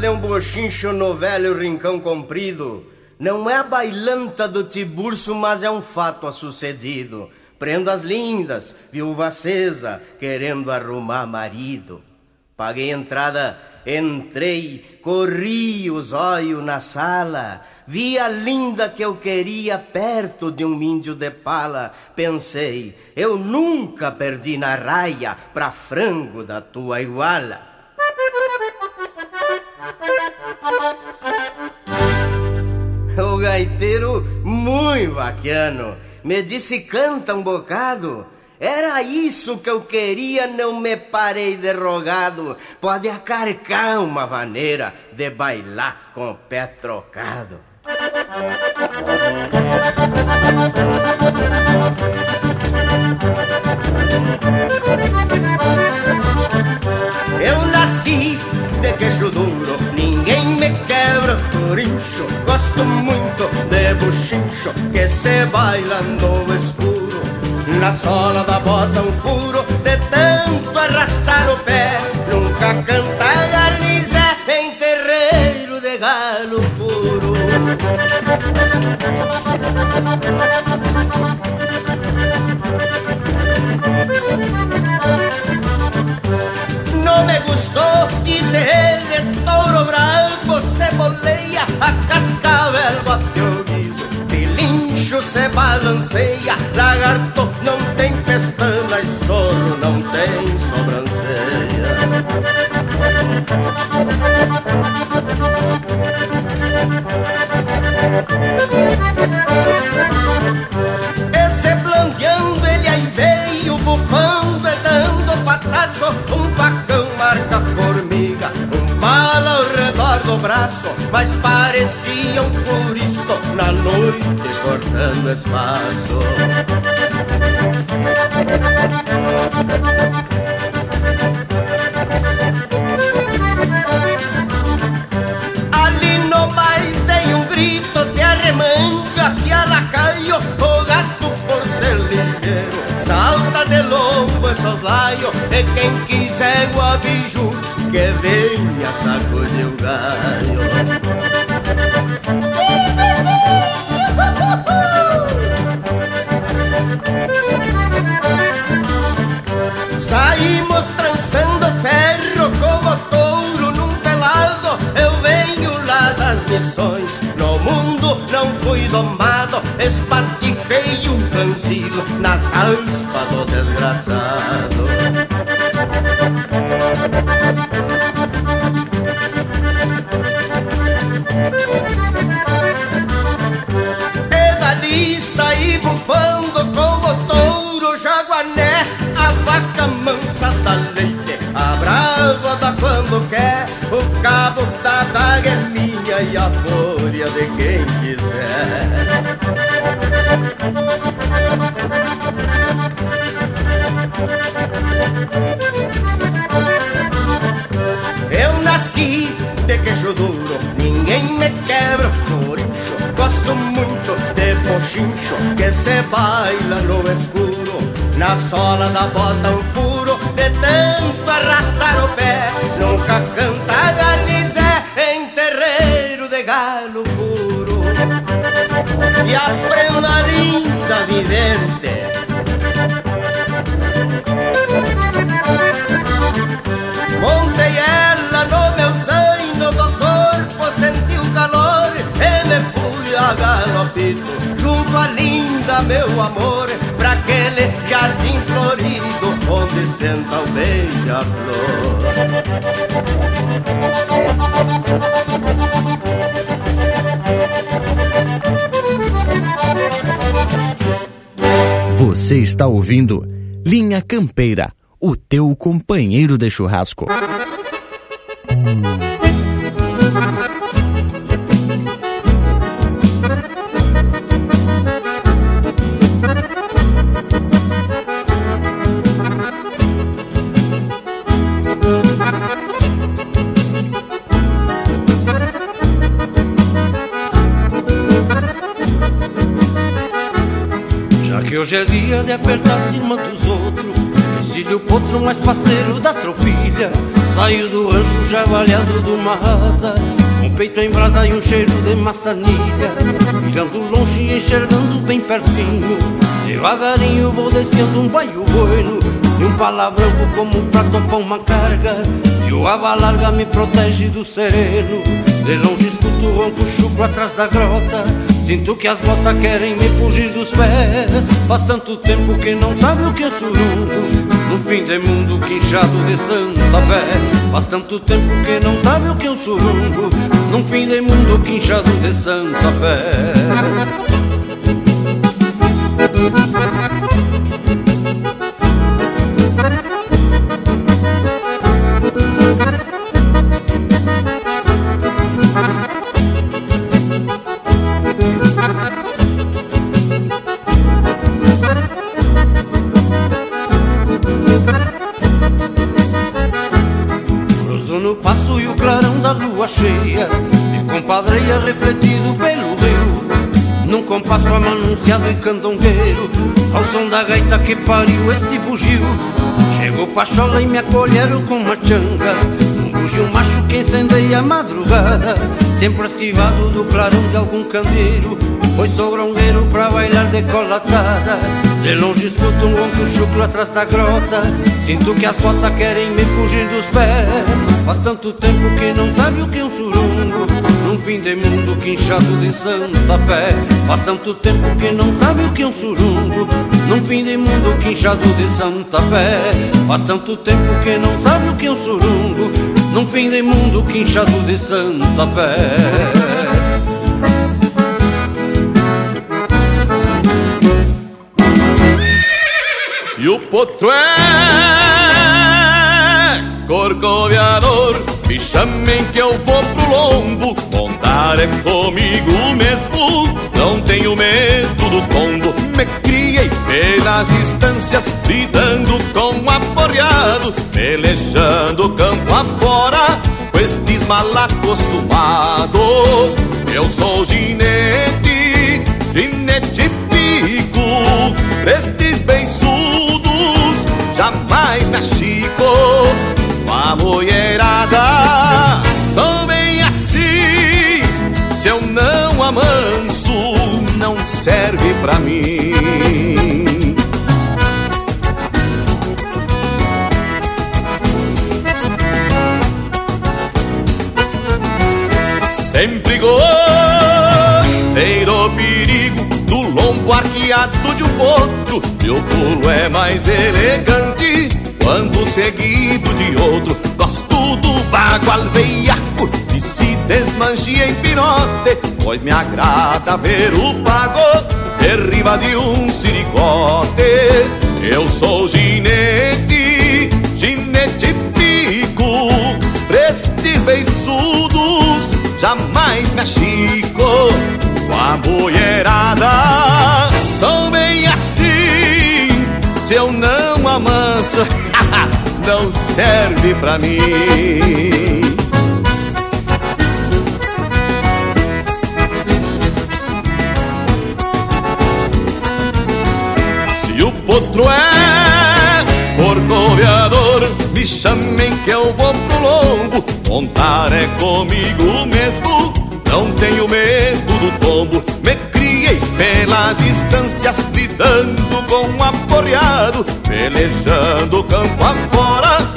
de um bochincho no velho rincão comprido. Não é a bailanta do Tiburcio, mas é um fato a sucedido. Prendas lindas, viúva acesa, querendo arrumar marido. Paguei entrada, entrei, corri os olhos na sala, vi a linda que eu queria perto de um índio de pala. Pensei, eu nunca perdi na raia pra frango da tua iguala. O gaiteiro, muito bacano, me disse canta um bocado. Era isso que eu queria, não me parei derrogado. Pode acarcar uma maneira de bailar com o pé trocado. Que se baila no escuro. Na sola da bota um furo de tanto arrastar o pé. Nunca canta garnizé em terreiro de galo puro. No me gustó, dice ele, touro bravo se balanceia, lagarto não tem pestana e zorro não tem sobrancelha. Esse blandeando ele aí veio bufando e dando pataço, um facão mas parecia um curisco na noite cortando espaço. Ali no mais dei um grito de arremanga que a lacaio, o gato por ser ligeiro, salta de lombo e soslaio, e quem quiser o abiju, que venha sacudir o galho. Saímos trançando ferro como touro num pelado. Eu venho lá das missões, no mundo não fui domado. Espatifei um cancilo nas aspas do desgraçado. Brava da quando quer O cabo da daga é minha e a folha de quem quiser Eu nasci de queixo duro, ninguém me quebra por incho. Gosto muito de pochincho que se baila no escuro. Na sola da bota um furo tanto arrastar o pé. Nunca canta garnizé em terreiro de galo puro. E a prenda linda vivente Montei ela no meu zaino do corpo, senti o calor e me fui a galopito junto à linda meu amor, pra aquele jardim florido onde senta o beija-flor. Você está ouvindo Linha Campeira, o teu companheiro de churrasco. Hoje é dia de apertar cima dos outros. Exílio potro mais parceiro da tropilha. Saiu do rancho já valhado de uma asa Um peito em brasa e um cheiro de maçanilha. Mirando longe e enxergando bem pertinho. Devagarinho vou desfiando um baio bueno. E um pala branco como pra topar uma carga. E o aba larga me protege do sereno. De longe escuto o ronco chucro atrás da grota Sinto que as botas querem me fugir dos pés. Faz tanto tempo que não sabe o que é surungo No fim de mundo quinchado de santa fé. Faz tanto tempo que não sabe o que é um surungo Num fim de mundo quinchado de santa fé e candongueiro Ao som da gaita que pariu este bugio. Chegou Pachola e me acolheram com uma changa Um bugio macho que incendeia a madrugada Sempre esquivado do clarão de algum candeeiro Pois sou grongueiro pra bailar decolatada De longe escuto um ronco chucro atrás da grota Sinto que as botas querem me fugir dos pés Faz tanto tempo que não sabe o que é um surungo Num fim de mundo quinchado de santa fé. Faz tanto tempo que não sabe o que é um surungo Num fim de mundo quinchado de santa fé. Faz tanto tempo que não sabe o que é um surungo Num fim de mundo quinchado de santa fé. Se o potro é corcoveador, me chamem que eu vou pro lombo. Montar é comigo mesmo, não tenho medo do tombo. Me criei pelas instâncias, lidando com aporreado, pelejando campo afora, com estes mal acostumados. Eu sou ginete, potro. Meu pulo é mais elegante quando seguido de outro. Gosto do bagual veiaco e se desmanche em pinote, pois me agrada ver o pago derriba de um siricote. Serve pra mim. Se o potro é corcoveador, me chamem que eu vou pro lombo. Montar é comigo mesmo, não tenho medo do tombo. Me criei pelas distâncias, lidando com um aporreado, pelejando campo afora,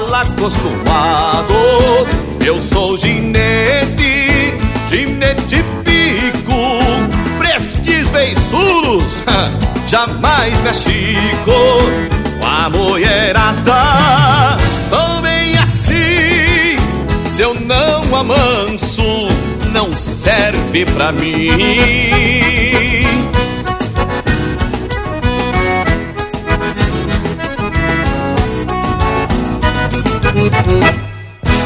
mal acostumados. Eu sou ginete, ginete pico, prestes beiçudos, jamais me achico com a mulherada. Sou bem assim, se eu não amanso, não serve pra mim.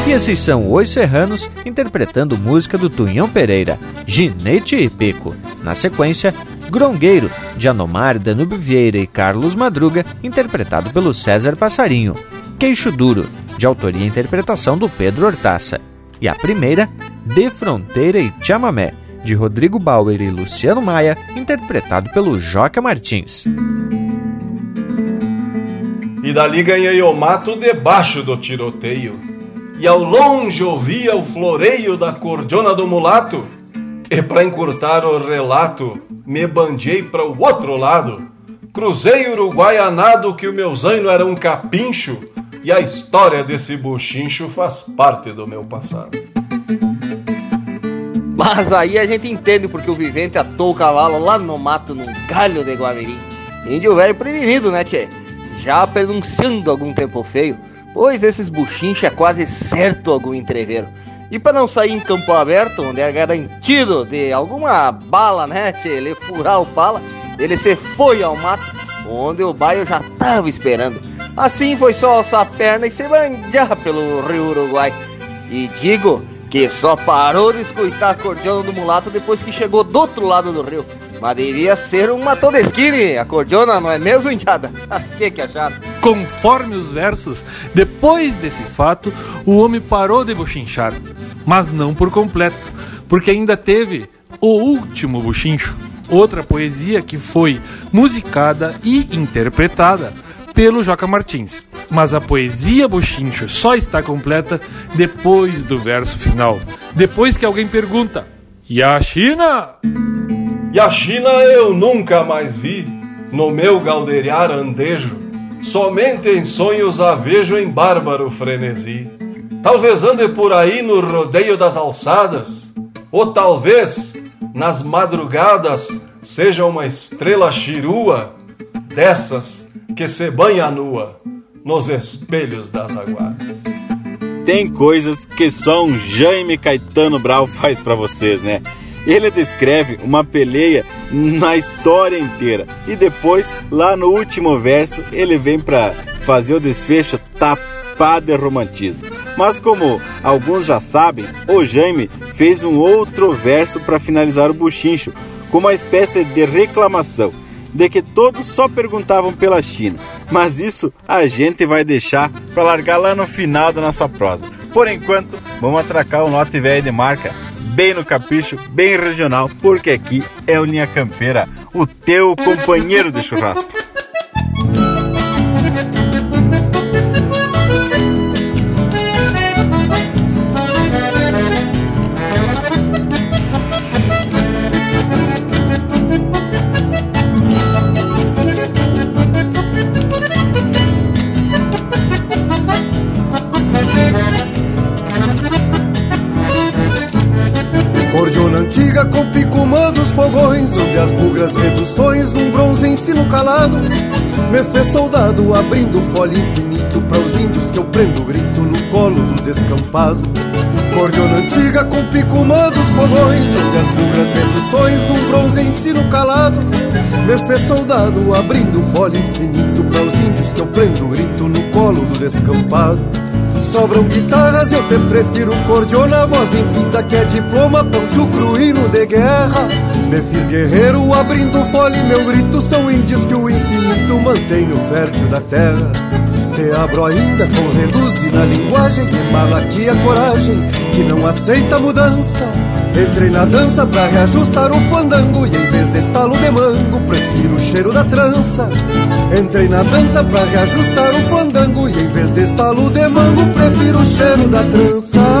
E esses são os serranos interpretando música do Tunhão Pereira, Ginete e Pico. Na sequência, Grongueiro, de Anomar, Danúbio Vieira e Carlos Madruga, interpretado pelo César Passarinho. Queixo Duro, de autoria e interpretação do Pedro Hortaça. E a primeira, De Fronteira e Chamamé, de Rodrigo Bauer e Luciano Maia, interpretado pelo Joca Martins. E dali ganhei o mato debaixo do tiroteio. E ao longe ouvia o floreio da cordiona do mulato. E pra encurtar o relato, me bandiei para o outro lado. Cruzei Uruguaianado que o meu zaino era um capincho e a história desse buchincho faz parte do meu passado. Mas aí a gente entende porque o vivente atou o cavalo lá no mato num galho de guamirim. Índio velho prevenido, né, tchê? Já pronunciando algum tempo feio, pois desses buchinchos é quase certo algum entreveiro. E para não sair em campo aberto, onde é garantido de alguma bala, né, tchê, ele furar o pala, ele se foi ao mato, onde o baio já tava esperando. Assim foi só alçar a perna e se banjar pelo rio Uruguai. E digo que só parou de escutar a cordiona do mulato depois que chegou do outro lado do rio. Mas devia ser uma Todeskine, a cordiona, não é mesmo, indiada? Mas que que acharam? Conforme os versos, depois desse fato, o homem parou de bochinchar. Mas não por completo, porque ainda teve o último buchincho, outra poesia que foi musicada e interpretada pelo Joca Martins. Mas a poesia Buchincho só está completa depois do verso final. Depois que alguém pergunta: E a China? E a China eu nunca mais vi, no meu galderiar andejo, somente em sonhos a vejo em bárbaro frenesi. Talvez ande por aí no rodeio das alçadas, ou talvez nas madrugadas seja uma estrela chirua, dessas que se banha nua nos espelhos das aguadas. Tem coisas que só um Jaime Caetano Brau faz para vocês, né? Ele descreve uma peleia na história inteira e depois, lá no último verso, ele vem para fazer o desfecho tapado de romantismo. Mas como alguns já sabem, o Jaime fez um outro verso para finalizar o buchincho, com uma espécie de reclamação de que todos só perguntavam pela China. Mas isso a gente vai deixar para largar lá no final da nossa prosa. Por enquanto, vamos atracar o lote velho de marca bem no capricho, bem regional, porque aqui é o Linha Campeira, o teu companheiro de churrasco. Abrindo folha infinito Para os índios que eu prendo grito no colo do descampado. Cordiona antiga com picumã dos fogões Onde as bugras reduções num bronze ensino calado. Me fez soldado abrindo folha infinito Para os índios que eu prendo grito no colo do descampado. Sobram guitarras, eu te prefiro cordiona Voz infinda que é diploma, pão chucro, hino de guerra Me fiz guerreiro abrindo folha e meu grito São índios que o infinito mantém no fértil da terra. Te abro ainda com reduz na linguagem Que malaquia coragem, que não aceita mudança. Entrei na dança pra reajustar o fandango E em vez de estalo de mango, prefiro o cheiro da trança. Entrei na dança pra reajustar o fandango E em vez de estalo de mango, prefiro o cheiro da trança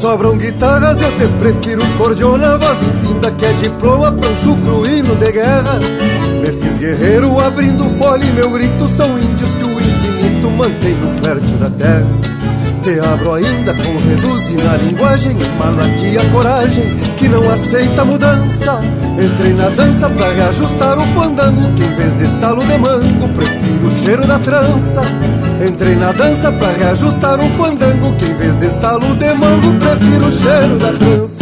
Sobram guitarras, eu te prefiro cordiona Voz infinda que é diploma, pão chucro, hino de guerra. Me fiz guerreiro abrindo folha e meu grito São índios que o infinito mantém no fértil da terra. Te abro ainda com reduz na linguagem Malaquia coragem que não aceita mudança. Entrei na dança pra reajustar o fandango Que em vez de estalo de mango Prefiro o cheiro da trança Entrei na dança pra reajustar o fandango Que em vez de estalo de mango Prefiro o cheiro da trança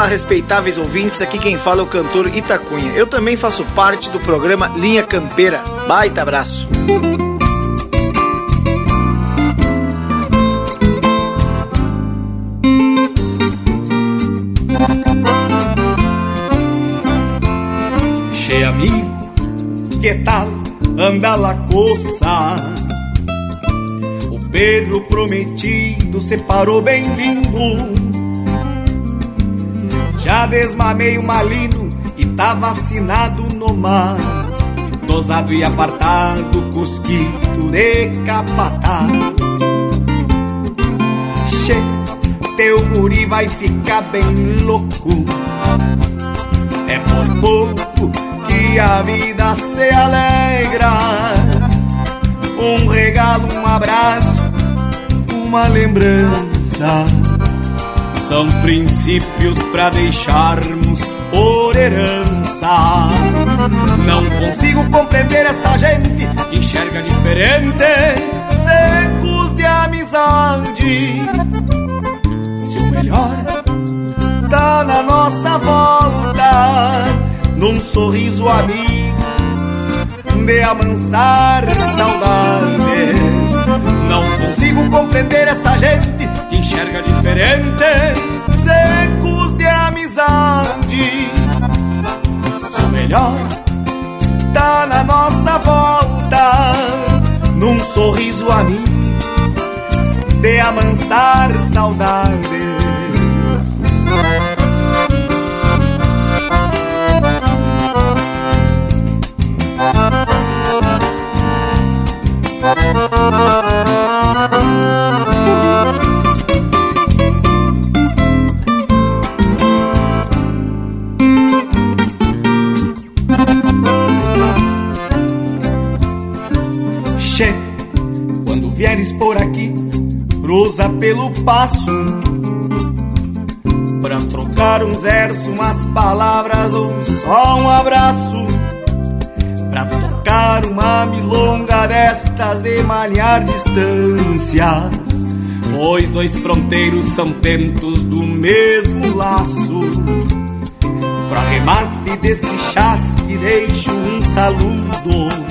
Olá, respeitáveis ouvintes, aqui quem fala é o cantor Itacunha. Eu também faço parte do programa Linha Campeira. Baita abraço. Che amigo, que tal anda la coça? O perro prometido separou bem lindo já desmamei o malino e tá vacinado no mais. Dosado e apartado, cusquito de capataz. Che, teu guri vai ficar bem louco. É por pouco que a vida se alegra. Um regalo, um abraço, uma lembrança são princípios para deixarmos por herança. Não consigo compreender esta gente que enxerga diferente, secos de amizade. Se o melhor tá na nossa volta, num sorriso amigo de amansar saudades. Não consigo compreender esta gente enxerga diferente, secos de amizade. Se o melhor tá na nossa volta, num sorriso amigo de amansar saudades. Cruza pelo passo Pra trocar uns versos, umas palavras ou só um abraço Pra tocar uma milonga destas de malhar distâncias Pois dois fronteiros são tentos do mesmo laço. Pra remate deste chasque deixo um saludo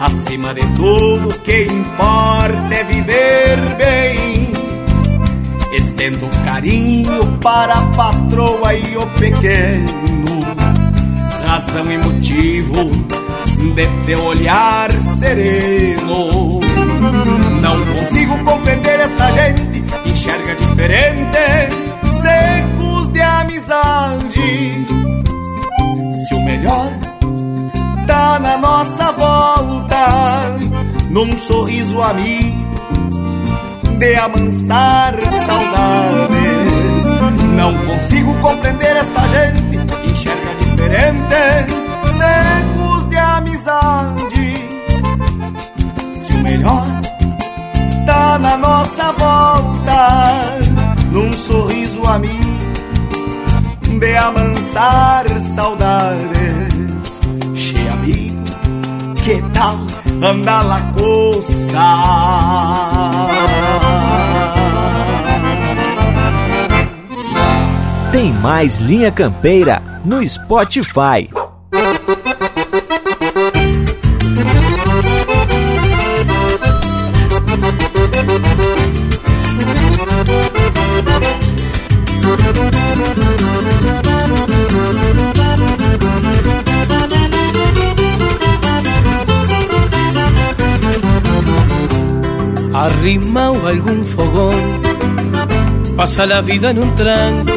Acima de tudo, o que importa é viver bem. Estendo carinho para a patroa e o pequeno. Razão e motivo de teu olhar sereno. Não consigo compreender esta gente que enxerga diferente, secos de amizade. Se o melhor tá na nossa volta, num sorriso amigo de amansar saudades. Não consigo compreender esta gente que enxerga diferente, secos de amizade. Se o melhor tá na nossa volta, num sorriso amigo de amansar saudades. Que tal anda la coça? Tem mais Linha Campeira no Spotify. Arrimao algún fogón, pasa la vida en un tranco,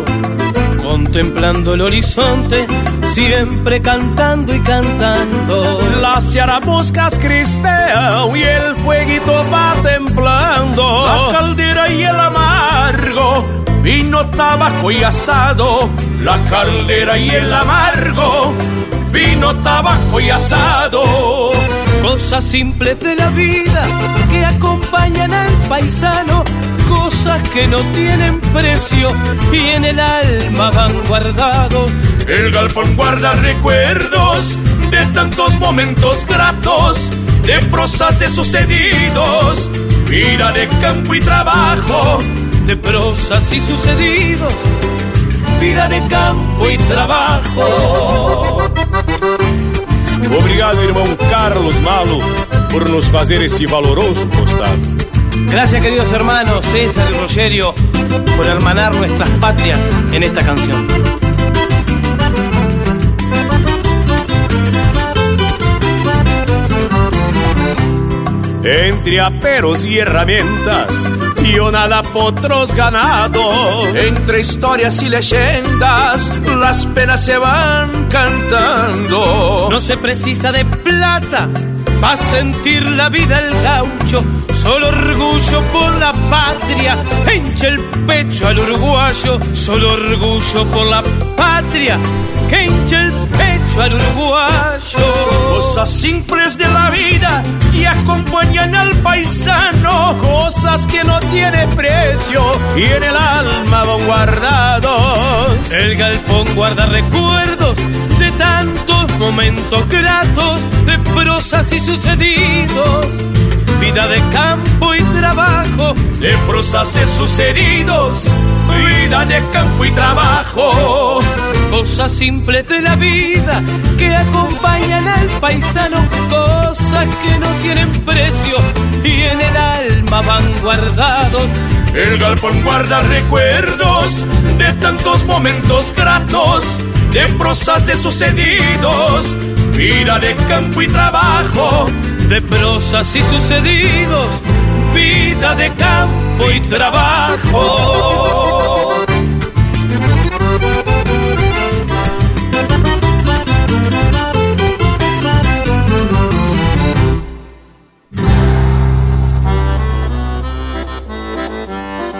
contemplando el horizonte, siempre cantando y cantando. Las charamuscas crispean y el fueguito va temblando. La caldera y el amargo, vino, tabaco y asado. La caldera y el amargo, vino, tabaco y asado. Cosas simples de la vida que acompañan al paisano, cosas que no tienen precio y en el alma van guardado. El galpón guarda recuerdos de tantos momentos gratos, de prosas de sucedidos, vida de campo y trabajo, de prosas y sucedidos, vida de campo y trabajo. Obrigado, irmão Carlos Malo, por nos fazer esse valoroso costado. Gracias, queridos hermanos César y Rogerio, por hermanar nuestras patrias en esta canción. Entre aperos y herramientas, nada potros ganado. Entre historias y leyendas, las penas se van cantando. No se precisa de plata Va a sentir la vida el gaucho, solo orgullo por la patria, hincha el pecho al uruguayo, solo orgullo por la patria, que hincha el pecho al uruguayo. Cosas simples de la vida que acompañan al paisano, cosas que no tienen precio y en el alma van guardados. El galpón guarda recuerdos tantos momentos gratos, de prosas y sucedidos. Vida de campo y trabajo, de prosas y sucedidos. Vida de campo y trabajo. Cosas simples de la vida que acompañan al paisano, cosas que no tienen precio y en el alma van guardados. El galpón guarda recuerdos de tantos momentos gratos de prosas de sucedidos, vida de campo y trabajo, de prosas y sucedidos, vida de campo y trabajo.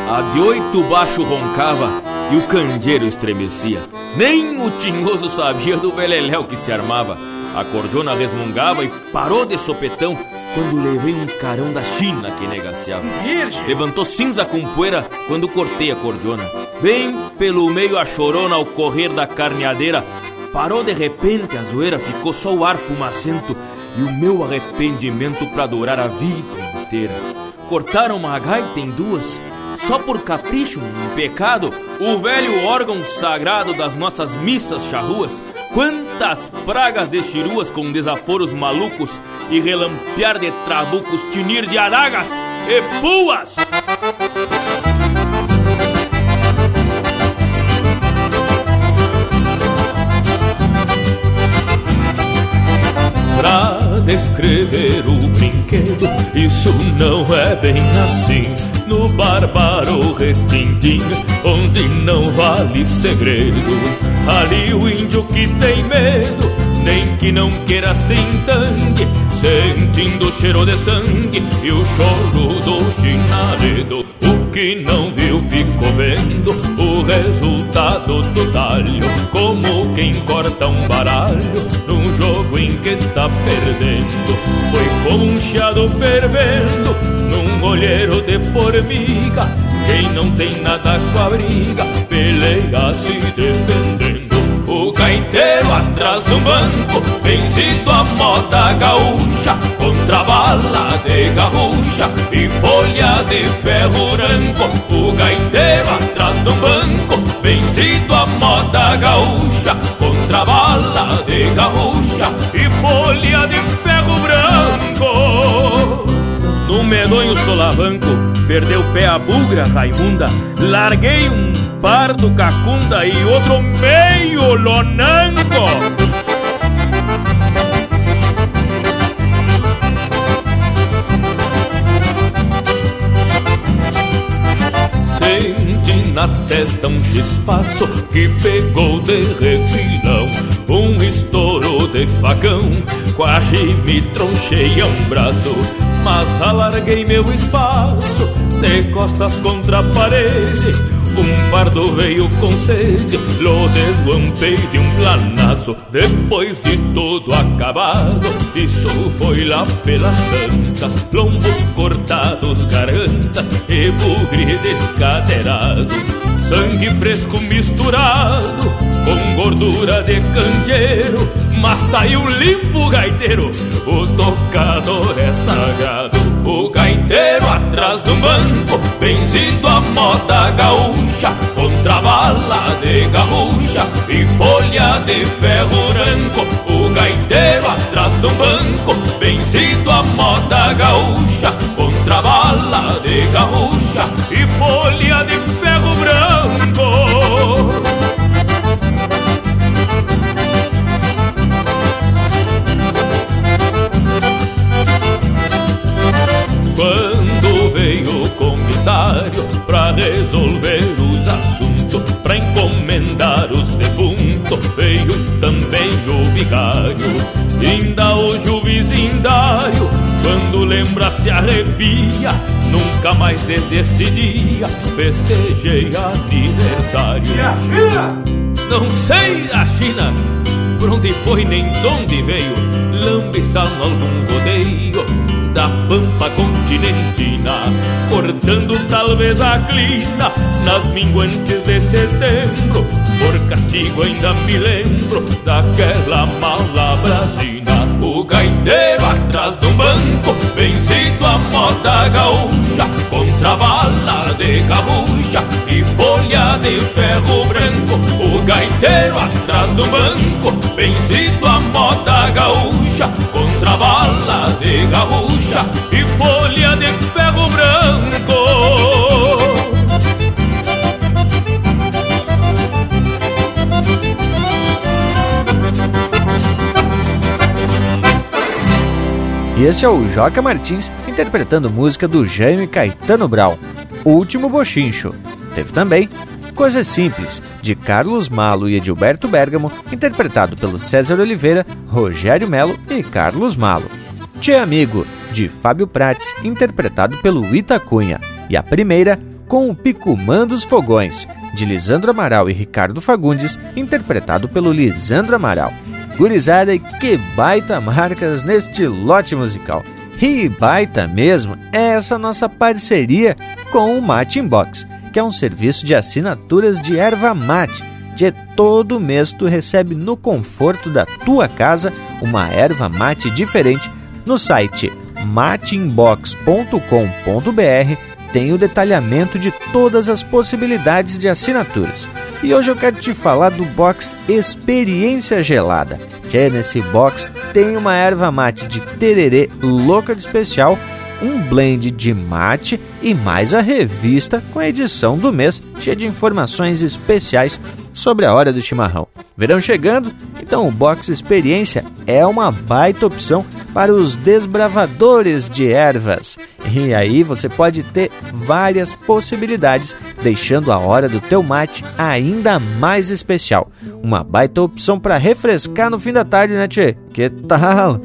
A de oito baixo roncava e o candeeiro estremecia. Nem o tinhoso sabia do beleléu que se armava. A cordiona resmungava e parou de sopetão quando levei um carão da China que negaciava. Virgem! Levantou cinza com poeira quando cortei a cordiona. Bem pelo meio a chorona ao correr da carneadeira. Parou de repente a zoeira, ficou só o ar fumacento e o meu arrependimento pra durar a vida inteira. Cortaram uma gaita em duas, só por capricho, um pecado, o velho órgão sagrado das nossas missas charruas. Quantas pragas de chiruas com desaforos malucos e relampear de trabucos, tinir de adagas e puas! Pra descrever o brinquedo, isso não é bem assim no bárbaro retintinho, onde não vale segredo. Ali o índio que tem medo, nem que não queira sem tangue, sentindo o cheiro de sangue e o choro do chinaledo. O que não viu ficou vendo o resultado do talho, como quem corta um baralho num jogo em que está perdendo. Foi como um chiado fervendo olheiro de formiga. Quem não tem nada com a briga, peleia se defendendo. O gaiteiro atrás do banco, vencido a moda gaúcha, contra bala de garrucha e folha de ferro branco. O gaiteiro atrás do banco, vencido a moda gaúcha, contra bala de garrucha e folha de ferro branco. Medonho solavanco, perdeu pé a bugra Raimunda. Larguei um par do cacunda e outro meio lonanco. Na testa um chispaço que pegou de refilão. Um estouro de facão, quase me tronchei a um braço mas alarguei meu espaço de costas contra a parede. Um pardo veio com sede, lo desguampei de um planaço. Depois de tudo acabado, isso foi lá pelas tantas. Lombos cortados, gargantas e bugre descadeirado. Sangue fresco misturado com gordura de candeeiro mas saiu limpo gaiteiro, o tocador é sagrado. O gaiteiro atrás do banco, vencido a moda gaúcha, contra bala de garro de ferro branco, o gaiteiro atrás do banco, vencido a moda gaúcha, contra bala de garrucha e folha de ferro branco. Comissário pra resolver os assuntos, pra encomendar os defuntos, veio também o vigário. Ainda hoje o vizindário, quando lembra se arrepia, nunca mais desde este dia festejei aniversário. E a China? Não sei a China, por onde foi nem de onde veio, lambiçando algum rodeio da pampa continentina, cortando talvez a clina nas minguantes de setembro. Por castigo ainda me lembro daquela mala brasina. O gaiteiro atrás do banco, vencido a moda gaúcha, contra bala de garrucha e folha de ferro branco. O gaiteiro atrás do banco, vencido a moda gaúcha, contra bala de garrucha e folha de ferro branco. E esse é o Joca Martins interpretando música do Jaime Caetano Brau, Último Bochincho. Teve também Coisa Simples, de Carlos Malo e Edilberto Bergamo, interpretado pelo César Oliveira, Rogério Melo e Carlos Malo. Tchê Amigo, de Fábio Prates, interpretado pelo Itacunha. E a primeira, Com o Picumã dos Fogões, de Lisandro Amaral e Ricardo Fagundes, interpretado pelo Lisandro Amaral. Gurizada e que baita marcas neste lote musical. E baita mesmo é essa nossa parceria com o Mate Inbox, que é um serviço de assinaturas de erva mate. De todo mês tu recebe no conforto da tua casa uma erva mate diferente no site mateinbox.com.br tem o detalhamento de todas as possibilidades de assinaturas. E hoje eu quero te falar do box Experiência Gelada. Que nesse box tem uma erva mate de tererê louca de especial, um blend de mate e mais a revista com a edição do mês, cheia de informações especiais sobre a hora do chimarrão. Verão chegando, então o Box Experiência é uma baita opção para os desbravadores de ervas. E aí você pode ter várias possibilidades, deixando a hora do teu mate ainda mais especial. Uma baita opção para refrescar no fim da tarde, né, tchê? Que tal?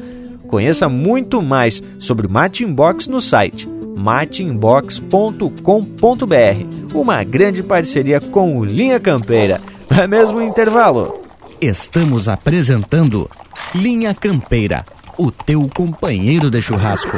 Conheça muito mais sobre o Mate Inbox no site mateinbox.com.br. Uma grande parceria com o Linha Campeira. É mesmo intervalo? Estamos apresentando Linha Campeira, o teu companheiro de churrasco.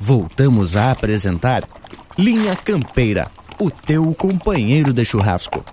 Voltamos a apresentar Linha Campeira, o teu companheiro de churrasco.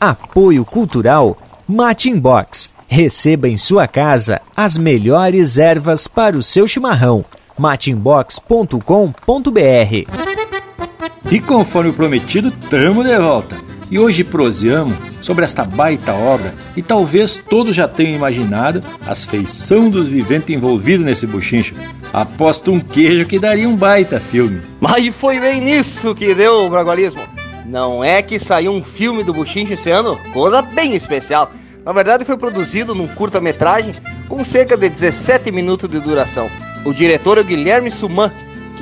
Apoio Cultural Mate Inbox. Receba em sua casa as melhores ervas para o seu chimarrão. mateinbox.com.br E conforme prometido, tamo de volta. E hoje proseamos sobre esta baita obra e talvez todos já tenham imaginado as feição dos viventes envolvidos nesse buchincho. Aposto um queijo que daria um baita filme. Mas foi bem nisso que deu o bragualismo. Não é que saiu um filme do Buchincho esse ano? Coisa bem especial. Na verdade foi produzido num curta-metragem com cerca de 17 minutos de duração. O diretor é o Guilherme Suman,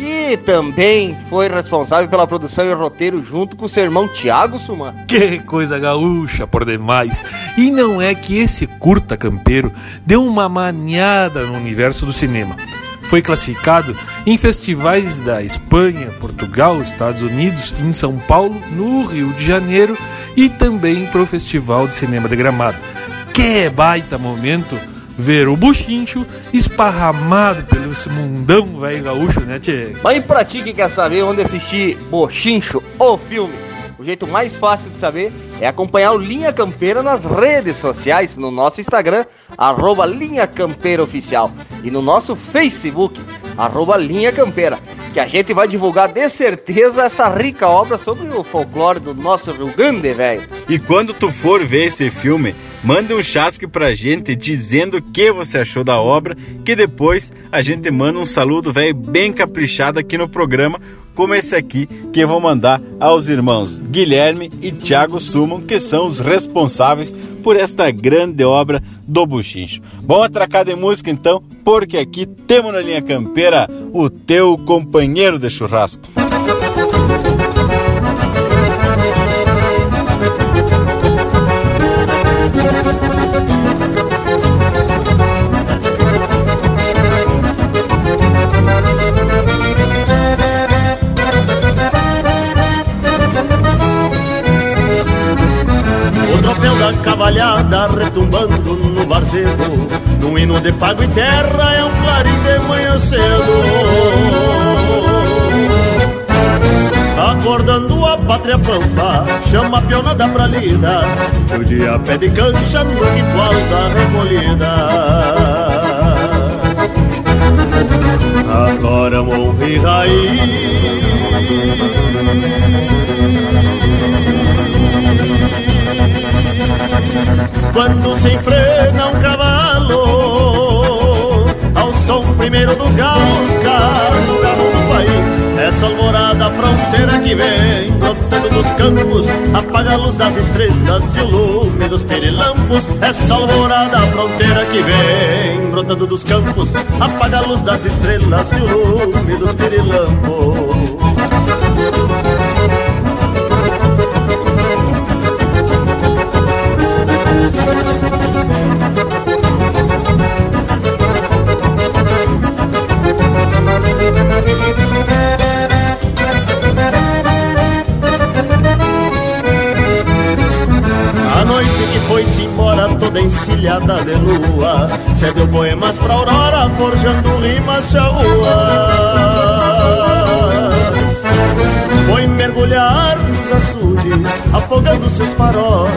que também foi responsável pela produção e roteiro junto com seu irmão Tiago Suman. Que coisa gaúcha por demais! E não é que esse curta campeiro deu uma maniada no universo do cinema. foi classificado em festivais da Espanha, Portugal, Estados Unidos, em São Paulo, no Rio de Janeiro e também para o Festival de Cinema de Gramado. Que baita momento ver o buchincho esparramado pelo esse mundão velho gaúcho, né, tchê? Mas e pra ti que quer saber onde assistir Bochincho, o filme? O jeito mais fácil de saber é acompanhar o Linha Campeira nas redes sociais, no nosso Instagram, arroba Linha Campeira Oficial, e no nosso Facebook, arroba Linha Campeira, que a gente vai divulgar de certeza essa rica obra sobre o folclore do nosso Rio Grande, velho. E quando tu for ver esse filme, manda um chasque pra gente dizendo o que você achou da obra, que depois a gente manda um saludo velho bem caprichado aqui no programa, como esse aqui que eu vou mandar aos irmãos Guilherme e Thiago Suman, que são os responsáveis por esta grande obra do Buchincho. Vamos atracar de música então, porque aqui temos na linha campeira o teu companheiro de churrasco. De pago e terra é um clarim de manhã cedo. Acordando a pátria pampa, chama a pionada pra lida. Que O dia pede cancha no ritual da recolhida. Agora e raiz. Quando se enfrena um cavalo primeiro dos galos Carro, carro do país. Essa alvorada fronteira que vem Brotando dos campos Apaga a luz das estrelas E o lume dos pirilampos Essa alvorada fronteira que vem Brotando dos campos Apaga a luz das estrelas E o lume dos pirilampos encilhada de lua Cedeu poemas pra aurora, forjando rimas charruas Foi mergulhar nos açudes, afogando seus faróis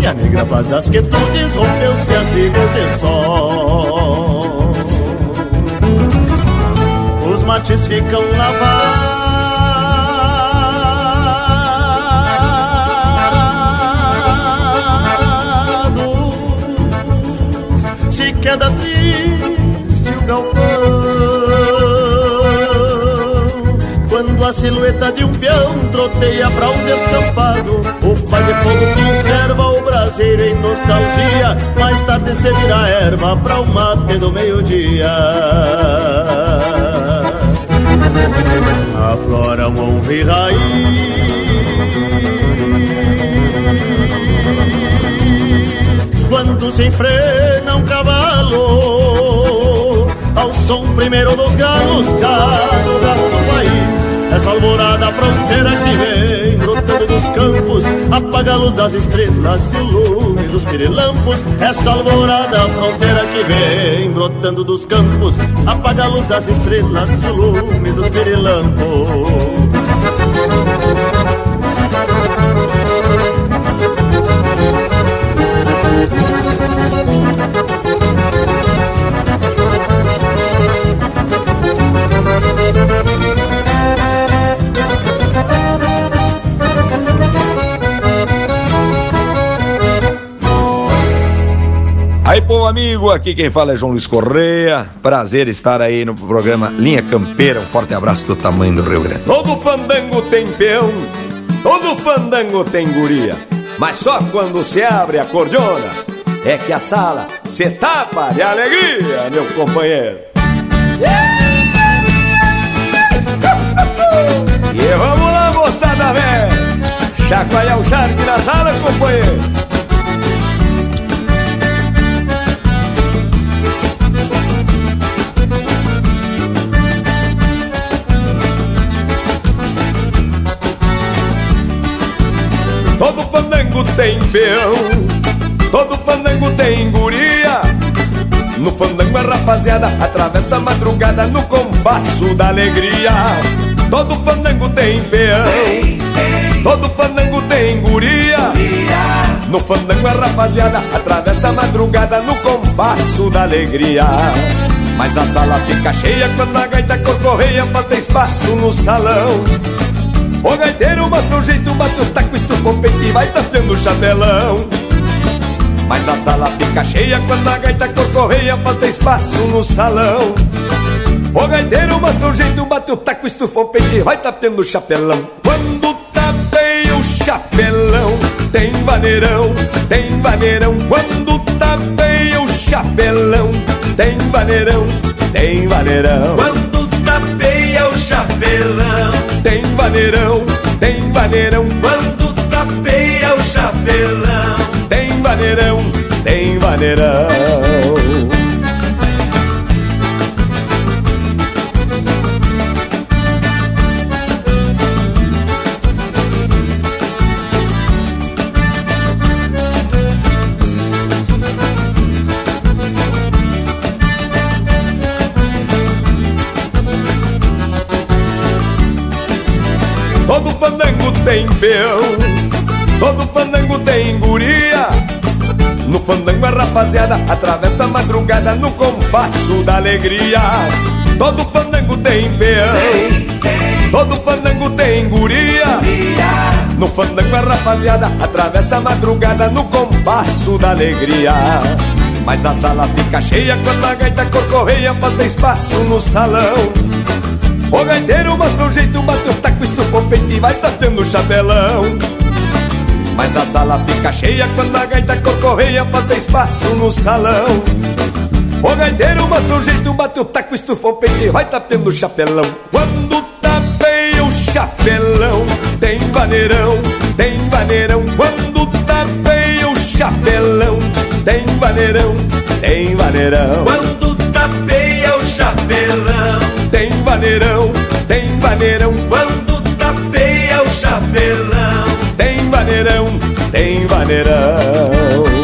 E a negra paz das quietudes rompeu-se as vigas de sol. Os mates ficam lavados queda triste o galpão. Quando a silhueta de um peão troteia pra um descampado O pai de fogo conserva o braseiro em nostalgia. Mais tarde se vira erva pra o mate do meio-dia. Aflora um honra e raiz Quando se enfrena um cavalo. Ao som primeiro dos galos Caro gato do país. Essa alvorada fronteira que vem Brotando dos campos Apaga a luz das estrelas E o lume dos pirilampos. Essa alvorada fronteira que vem Brotando dos campos Apaga a luz das estrelas E o lume dos pirilampos Aí, povo amigo, aqui quem fala é João Luiz Correia. Prazer estar aí no programa Linha Campeira. Um forte abraço do tamanho do Rio Grande. Todo fandango tem peão, todo fandango tem guria. Mas só quando se abre a cordiona é que a sala se tapa de alegria, meu companheiro. E vamos lá, moçada velha, chacoalhar o charme na sala, companheiro. Fandango tem peão, todo fandango tem guria. No fandango a rapaziada atravessa a madrugada no compasso da alegria. Todo fandango tem peão, todo fandango tem guria. No fandango a rapaziada atravessa a madrugada no compasso da alegria. Mas a sala fica cheia quando a gaita corcorreia falta espaço no salão. O gaiteiro mostra o jeito, bate o taco, estufa o peito e vai tapeando o chapelão. Mas a sala fica cheia quando a gaita corcorreia falta espaço no salão. O gaiteiro mostra o jeito, bate o taco, estufa o peito e vai tapeando o chapelão. Quando tapeia o chapelão, tem vaneirão, tem vaneirão. Quando tapeia o chapelão, tem vaneirão, tem vaneirão. Quando tapeia o chapelão, tem vaneirão, tem vaneirão. Quando tapeia o chapelão, tem vaneirão, tem vaneirão. Tem peão, todo fandango tem guria. No fandango a rapaziada atravessa a madrugada no compasso da alegria. Todo fandango tem peão, todo fandango tem guria. No fandango a rapaziada atravessa a madrugada no compasso da alegria. Mas a sala fica cheia quando a gaita corcorreia, falta espaço no salão. O gaiteiro mostra o jeito, bate o taco, estufa o peito e vai tapeando o chapelão. Mas a sala fica cheia quando a gaita corcorreia, falta espaço no salão. O gaiteiro mostra o jeito, bate o taco, estufa o peito e vai tapeando o chapelão. Quando tapeia o chapelão, tem vaneirão, tem vaneirão. Quando tapeia o chapelão, tem vaneirão, tem vaneirão. Quando tapeia o chapelão, tem vaneirão, tem vaneirão. Quando tapeia o chapelão, tem vaneirão, tem vaneirão.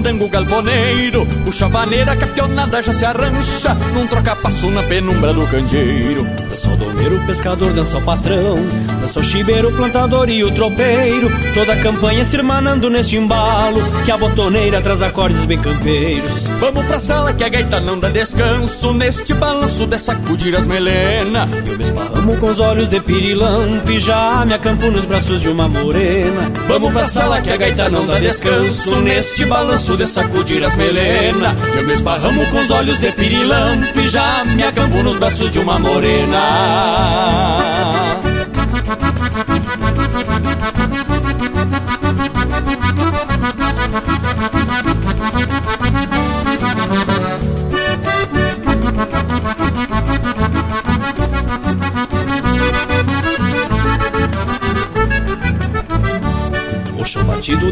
Fandango galponeiro Puxa a vaneira a já se arrancha Num troca-passo na penumbra do candeeiro. Dança o domeiro, pescador, dança o patrão O chibeiro, plantador e o tropeiro. Toda a campanha se irmanando neste embalo Que a botoneira traz acordes bem campeiros. Vamos pra sala que a gaita não dá descanso. Neste balanço de sacudir as melena. Eu me esparramo com os olhos de pirilampe Já me acampo nos braços de uma morena. Vamos pra sala que a gaita não dá descanso. Neste balanço de sacudir as melena. Eu me esparramo com os olhos de pirilampe Já me acampo nos braços de uma morena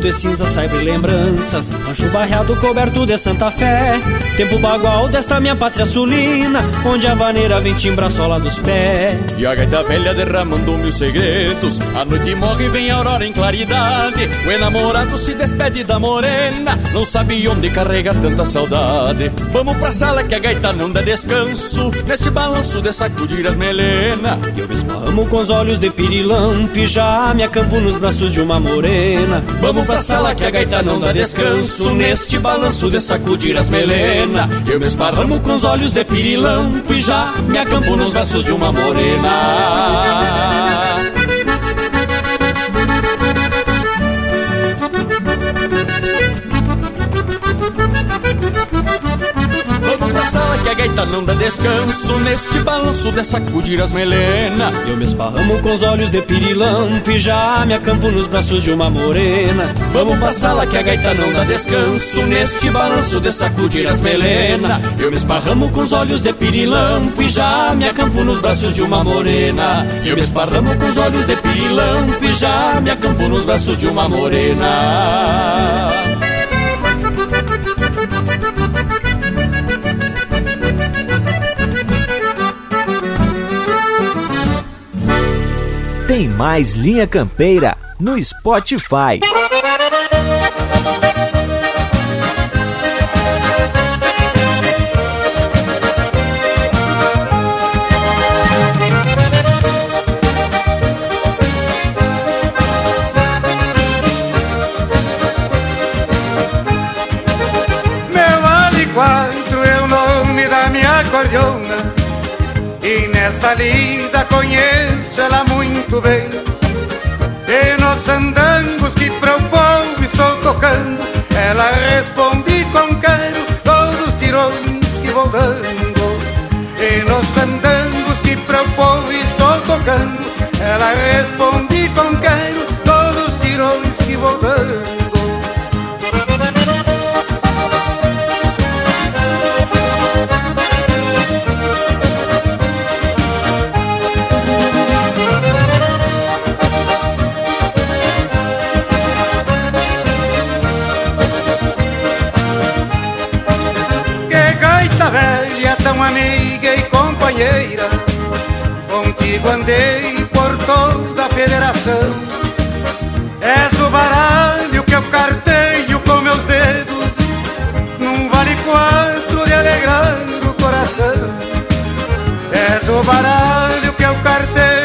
de cinza sempre lembranças. Rancho barreado coberto de Santa Fé. Tempo bagual desta minha pátria sulina Onde a vaneira vem timbrar sola dos pés. E a gaita velha derramando mil segredos. A noite morre e vem a aurora em claridade. O enamorado se despede da morena. Não sabe onde carrega tanta saudade. Vamos pra sala que a gaita não dá descanso. Nesse balanço de sacudir as melena. E eu me esparramo com os olhos de pirilampe. Já me acampo nos braços de uma morena. Vamos sala que a gaita não dá descanso. Neste balanço de sacudir as melena Eu me esparramo com os olhos de pirilampo E já me acampo nos braços de uma morena gaita não dá descanso neste balanço de sacudir as melena. Eu me esparramo com os olhos de pirilampo e já me acampo nos braços de uma morena. Vamos pra sala que a gaita não dá descanso neste balanço de sacudir as melena. Eu me esparramo com os olhos de pirilampo e já me acampo nos braços de uma morena. Eu me esparramo com os olhos de pirilampo e já me acampo nos braços de uma morena. Tem mais Linha Campeira no Spotify. Quatro é E nesta lida conheço ela muito bem. E nos andangos que para o povo estou tocando Ela responde com quero todos os tirões que vou dando. E nos andangos que para o povo estou tocando Ela responde com quero amiga e companheira. Contigo andei por toda a federação. És o baralho que eu carteio com meus dedos. Num vale quatro de alegrar o coração. És o baralho que eu carteio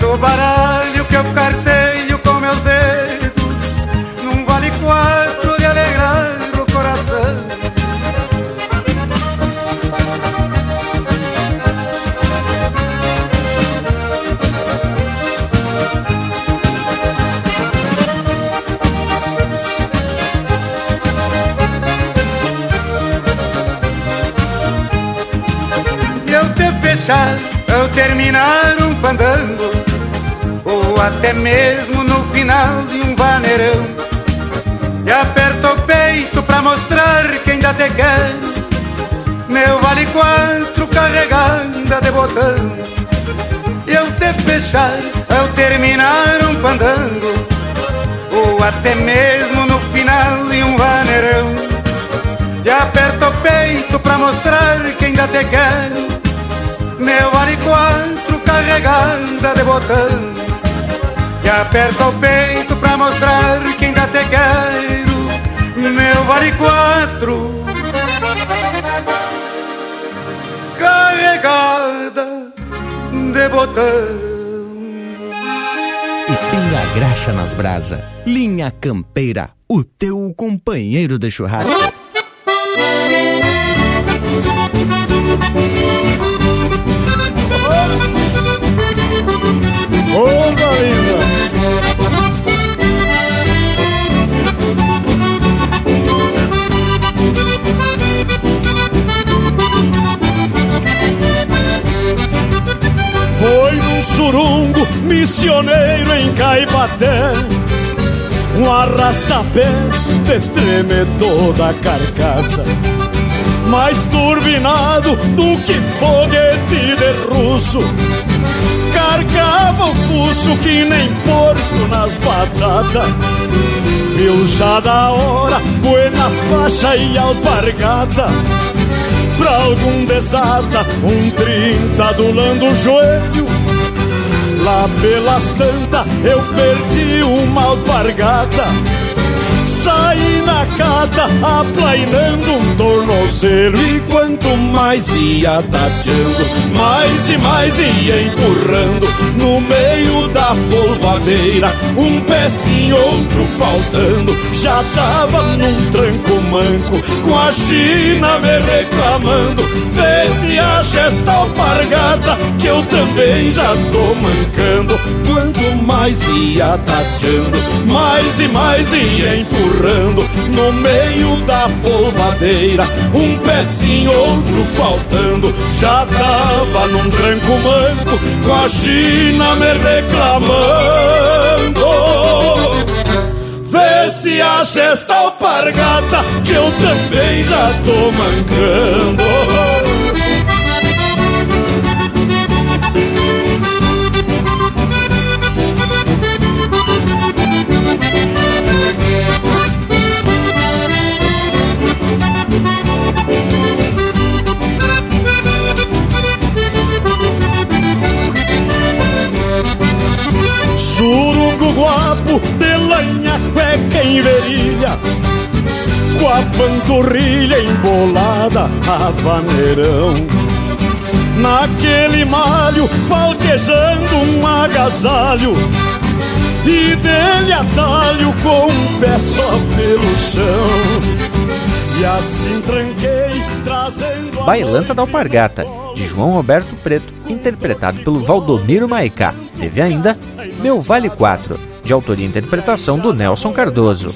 O baralho que eu carteio com meus dedos Num vale quatro de alegrar o coração. Eu te fechar ao terminar um Ou até mesmo no final de um vaneirão. E aperto o peito pra mostrar que ainda te quero. Meu vale quatro carregada de botão. Eu te fechar ao terminar um fandango Ou até mesmo no final de um vaneirão. E aperto o peito pra mostrar que ainda te quero. Meu vale quatro carregada de botão E aperto o peito pra mostrar que ainda te quero Meu vale quatro Carregada de botão E tem pinga graxa nas brasa. Linha Campeira, o teu companheiro de churrasco. Coisa linda! Surungo missioneiro em Caipaté Um arrastapé de tremer toda a carcaça. Mais turbinado do que foguete de russo. Carcava o pulso que nem porco nas batatas. Viu já da hora, buena faixa e alpargata. Pra algum desata, um trinta adulando o joelho Lá pelas tantas eu perdi uma alpargata Saí na cata aplainando um tornozelo. E quanto mais ia tateando Mais e mais ia empurrando. No meio da polvadeira Um pezinho, outro faltando. Já tava num tranco manco Com a China me reclamando. Vê se acha esta alpargata Que eu também já tô mancando. Quanto mais ia tateando Mais e mais ia empurrando no meio da polvadeira. Um pezinho, outro faltando, já tava num tranco manco, com a China me reclamando. Vê se acha esta alpargata que eu também já tô mancando. Surungo guapo de lanha cueca em verilha Com a panturrilha embolada a vaneirão Naquele malho falquejando um agasalho E dele atalho com um pé só pelo chão E assim tranquei trazendo Bailanta da Alpargata, de João Roberto Preto, interpretado pelo Valdomiro Maicá. Teve ainda Meu Vale 4, de autoria e interpretação do Nelson Cardoso.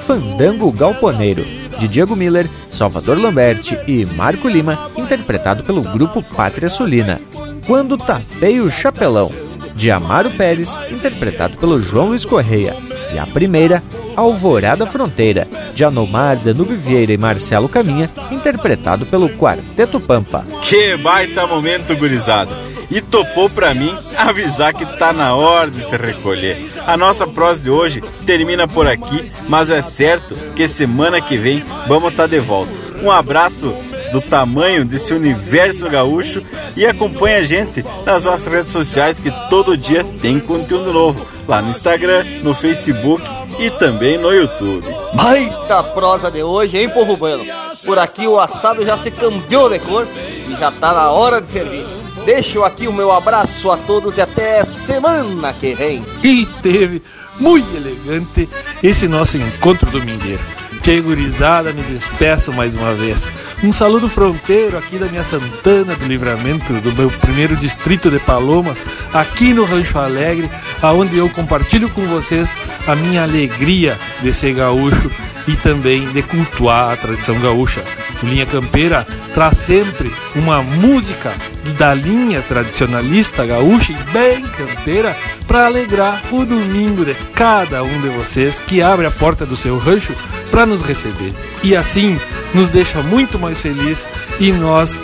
Fandango Galponeiro, de Diego Miller, Salvador Lamberti e Marco Lima, interpretado pelo grupo Pátria Sulina. Quando Tapei o Chapelão, de Amaro Pérez, interpretado pelo João Luiz Correia. E a primeira, Alvorada Fronteira, de Anomar, Danube Vieira e Marcelo Caminha, interpretado pelo Quarteto Pampa. Que baita momento, gurizada! E topou pra mim avisar que tá na hora de se recolher. A nossa prosa de hoje termina por aqui, mas é certo que semana que vem vamos estar tá de volta. Um abraço do tamanho desse universo gaúcho e acompanha a gente nas nossas redes sociais que todo dia tem conteúdo novo. Lá no Instagram, no Facebook e também no YouTube. Baita prosa de hoje, hein, povo bueno? Por aqui o assado já se cambiou de cor e já tá na hora de servir. Deixo aqui o meu abraço a todos e até semana que vem. E teve muito elegante esse nosso encontro domingueiro. Tchê gurizada, me despeço mais uma vez. Um saludo fronteiro aqui da minha Santana do Livramento, do meu primeiro distrito de Palomas, aqui no Rancho Alegre, aonde eu compartilho com vocês a minha alegria de ser gaúcho e também de cultuar a tradição gaúcha. O Linha Campeira traz sempre uma música da linha tradicionalista gaúcha e bem campeira para alegrar o domingo de cada um de vocês que abre a porta do seu rancho para nos receber. E assim nos deixa muito mais feliz e nós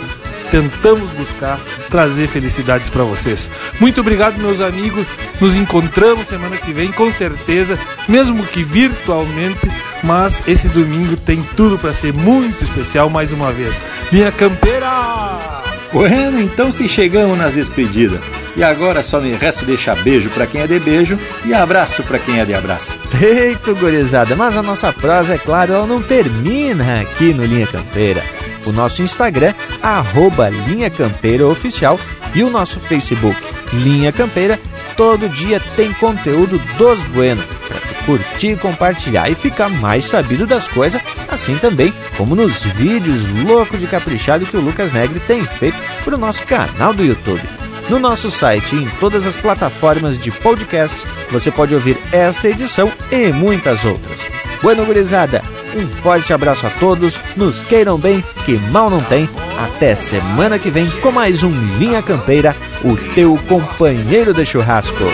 tentamos buscar trazer felicidades para vocês. Muito obrigado, meus amigos. Nos encontramos semana que vem, com certeza, mesmo que virtualmente, mas esse domingo tem tudo para ser muito especial mais uma vez. Minha campeira! Bueno, então se chegamos nas despedidas. E agora só me resta deixar beijo para quem é de beijo e abraço para quem é de abraço. Feito, gurizada, mas a nossa prosa, é claro, ela não termina aqui no Linha Campeira. O nosso Instagram, arroba Linha Campeira Oficial, e o nosso Facebook, Linha Campeira, todo dia tem conteúdo dos Bueno para tu curtir, compartilhar e ficar mais sabido das coisas, assim também como nos vídeos loucos de caprichado que o Lucas Negre tem feito para o nosso canal do YouTube. No nosso site e em todas as plataformas de podcasts, você pode ouvir esta edição e muitas outras. Bueno, gurizada, um forte abraço a todos, nos queiram bem, que mal não tem. Até semana que vem com mais um Linha Campeira, o teu companheiro de churrasco.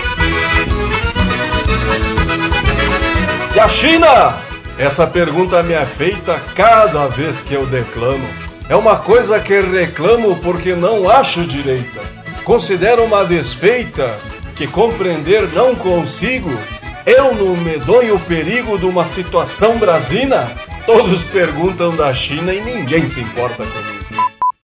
E a China? Essa pergunta me é feita cada vez que eu declamo. É uma coisa que reclamo porque não acho direita. Considero uma desfeita que compreender não consigo eu, no medonho perigo de uma situação brasina, todos perguntam da China e ninguém se importa comigo.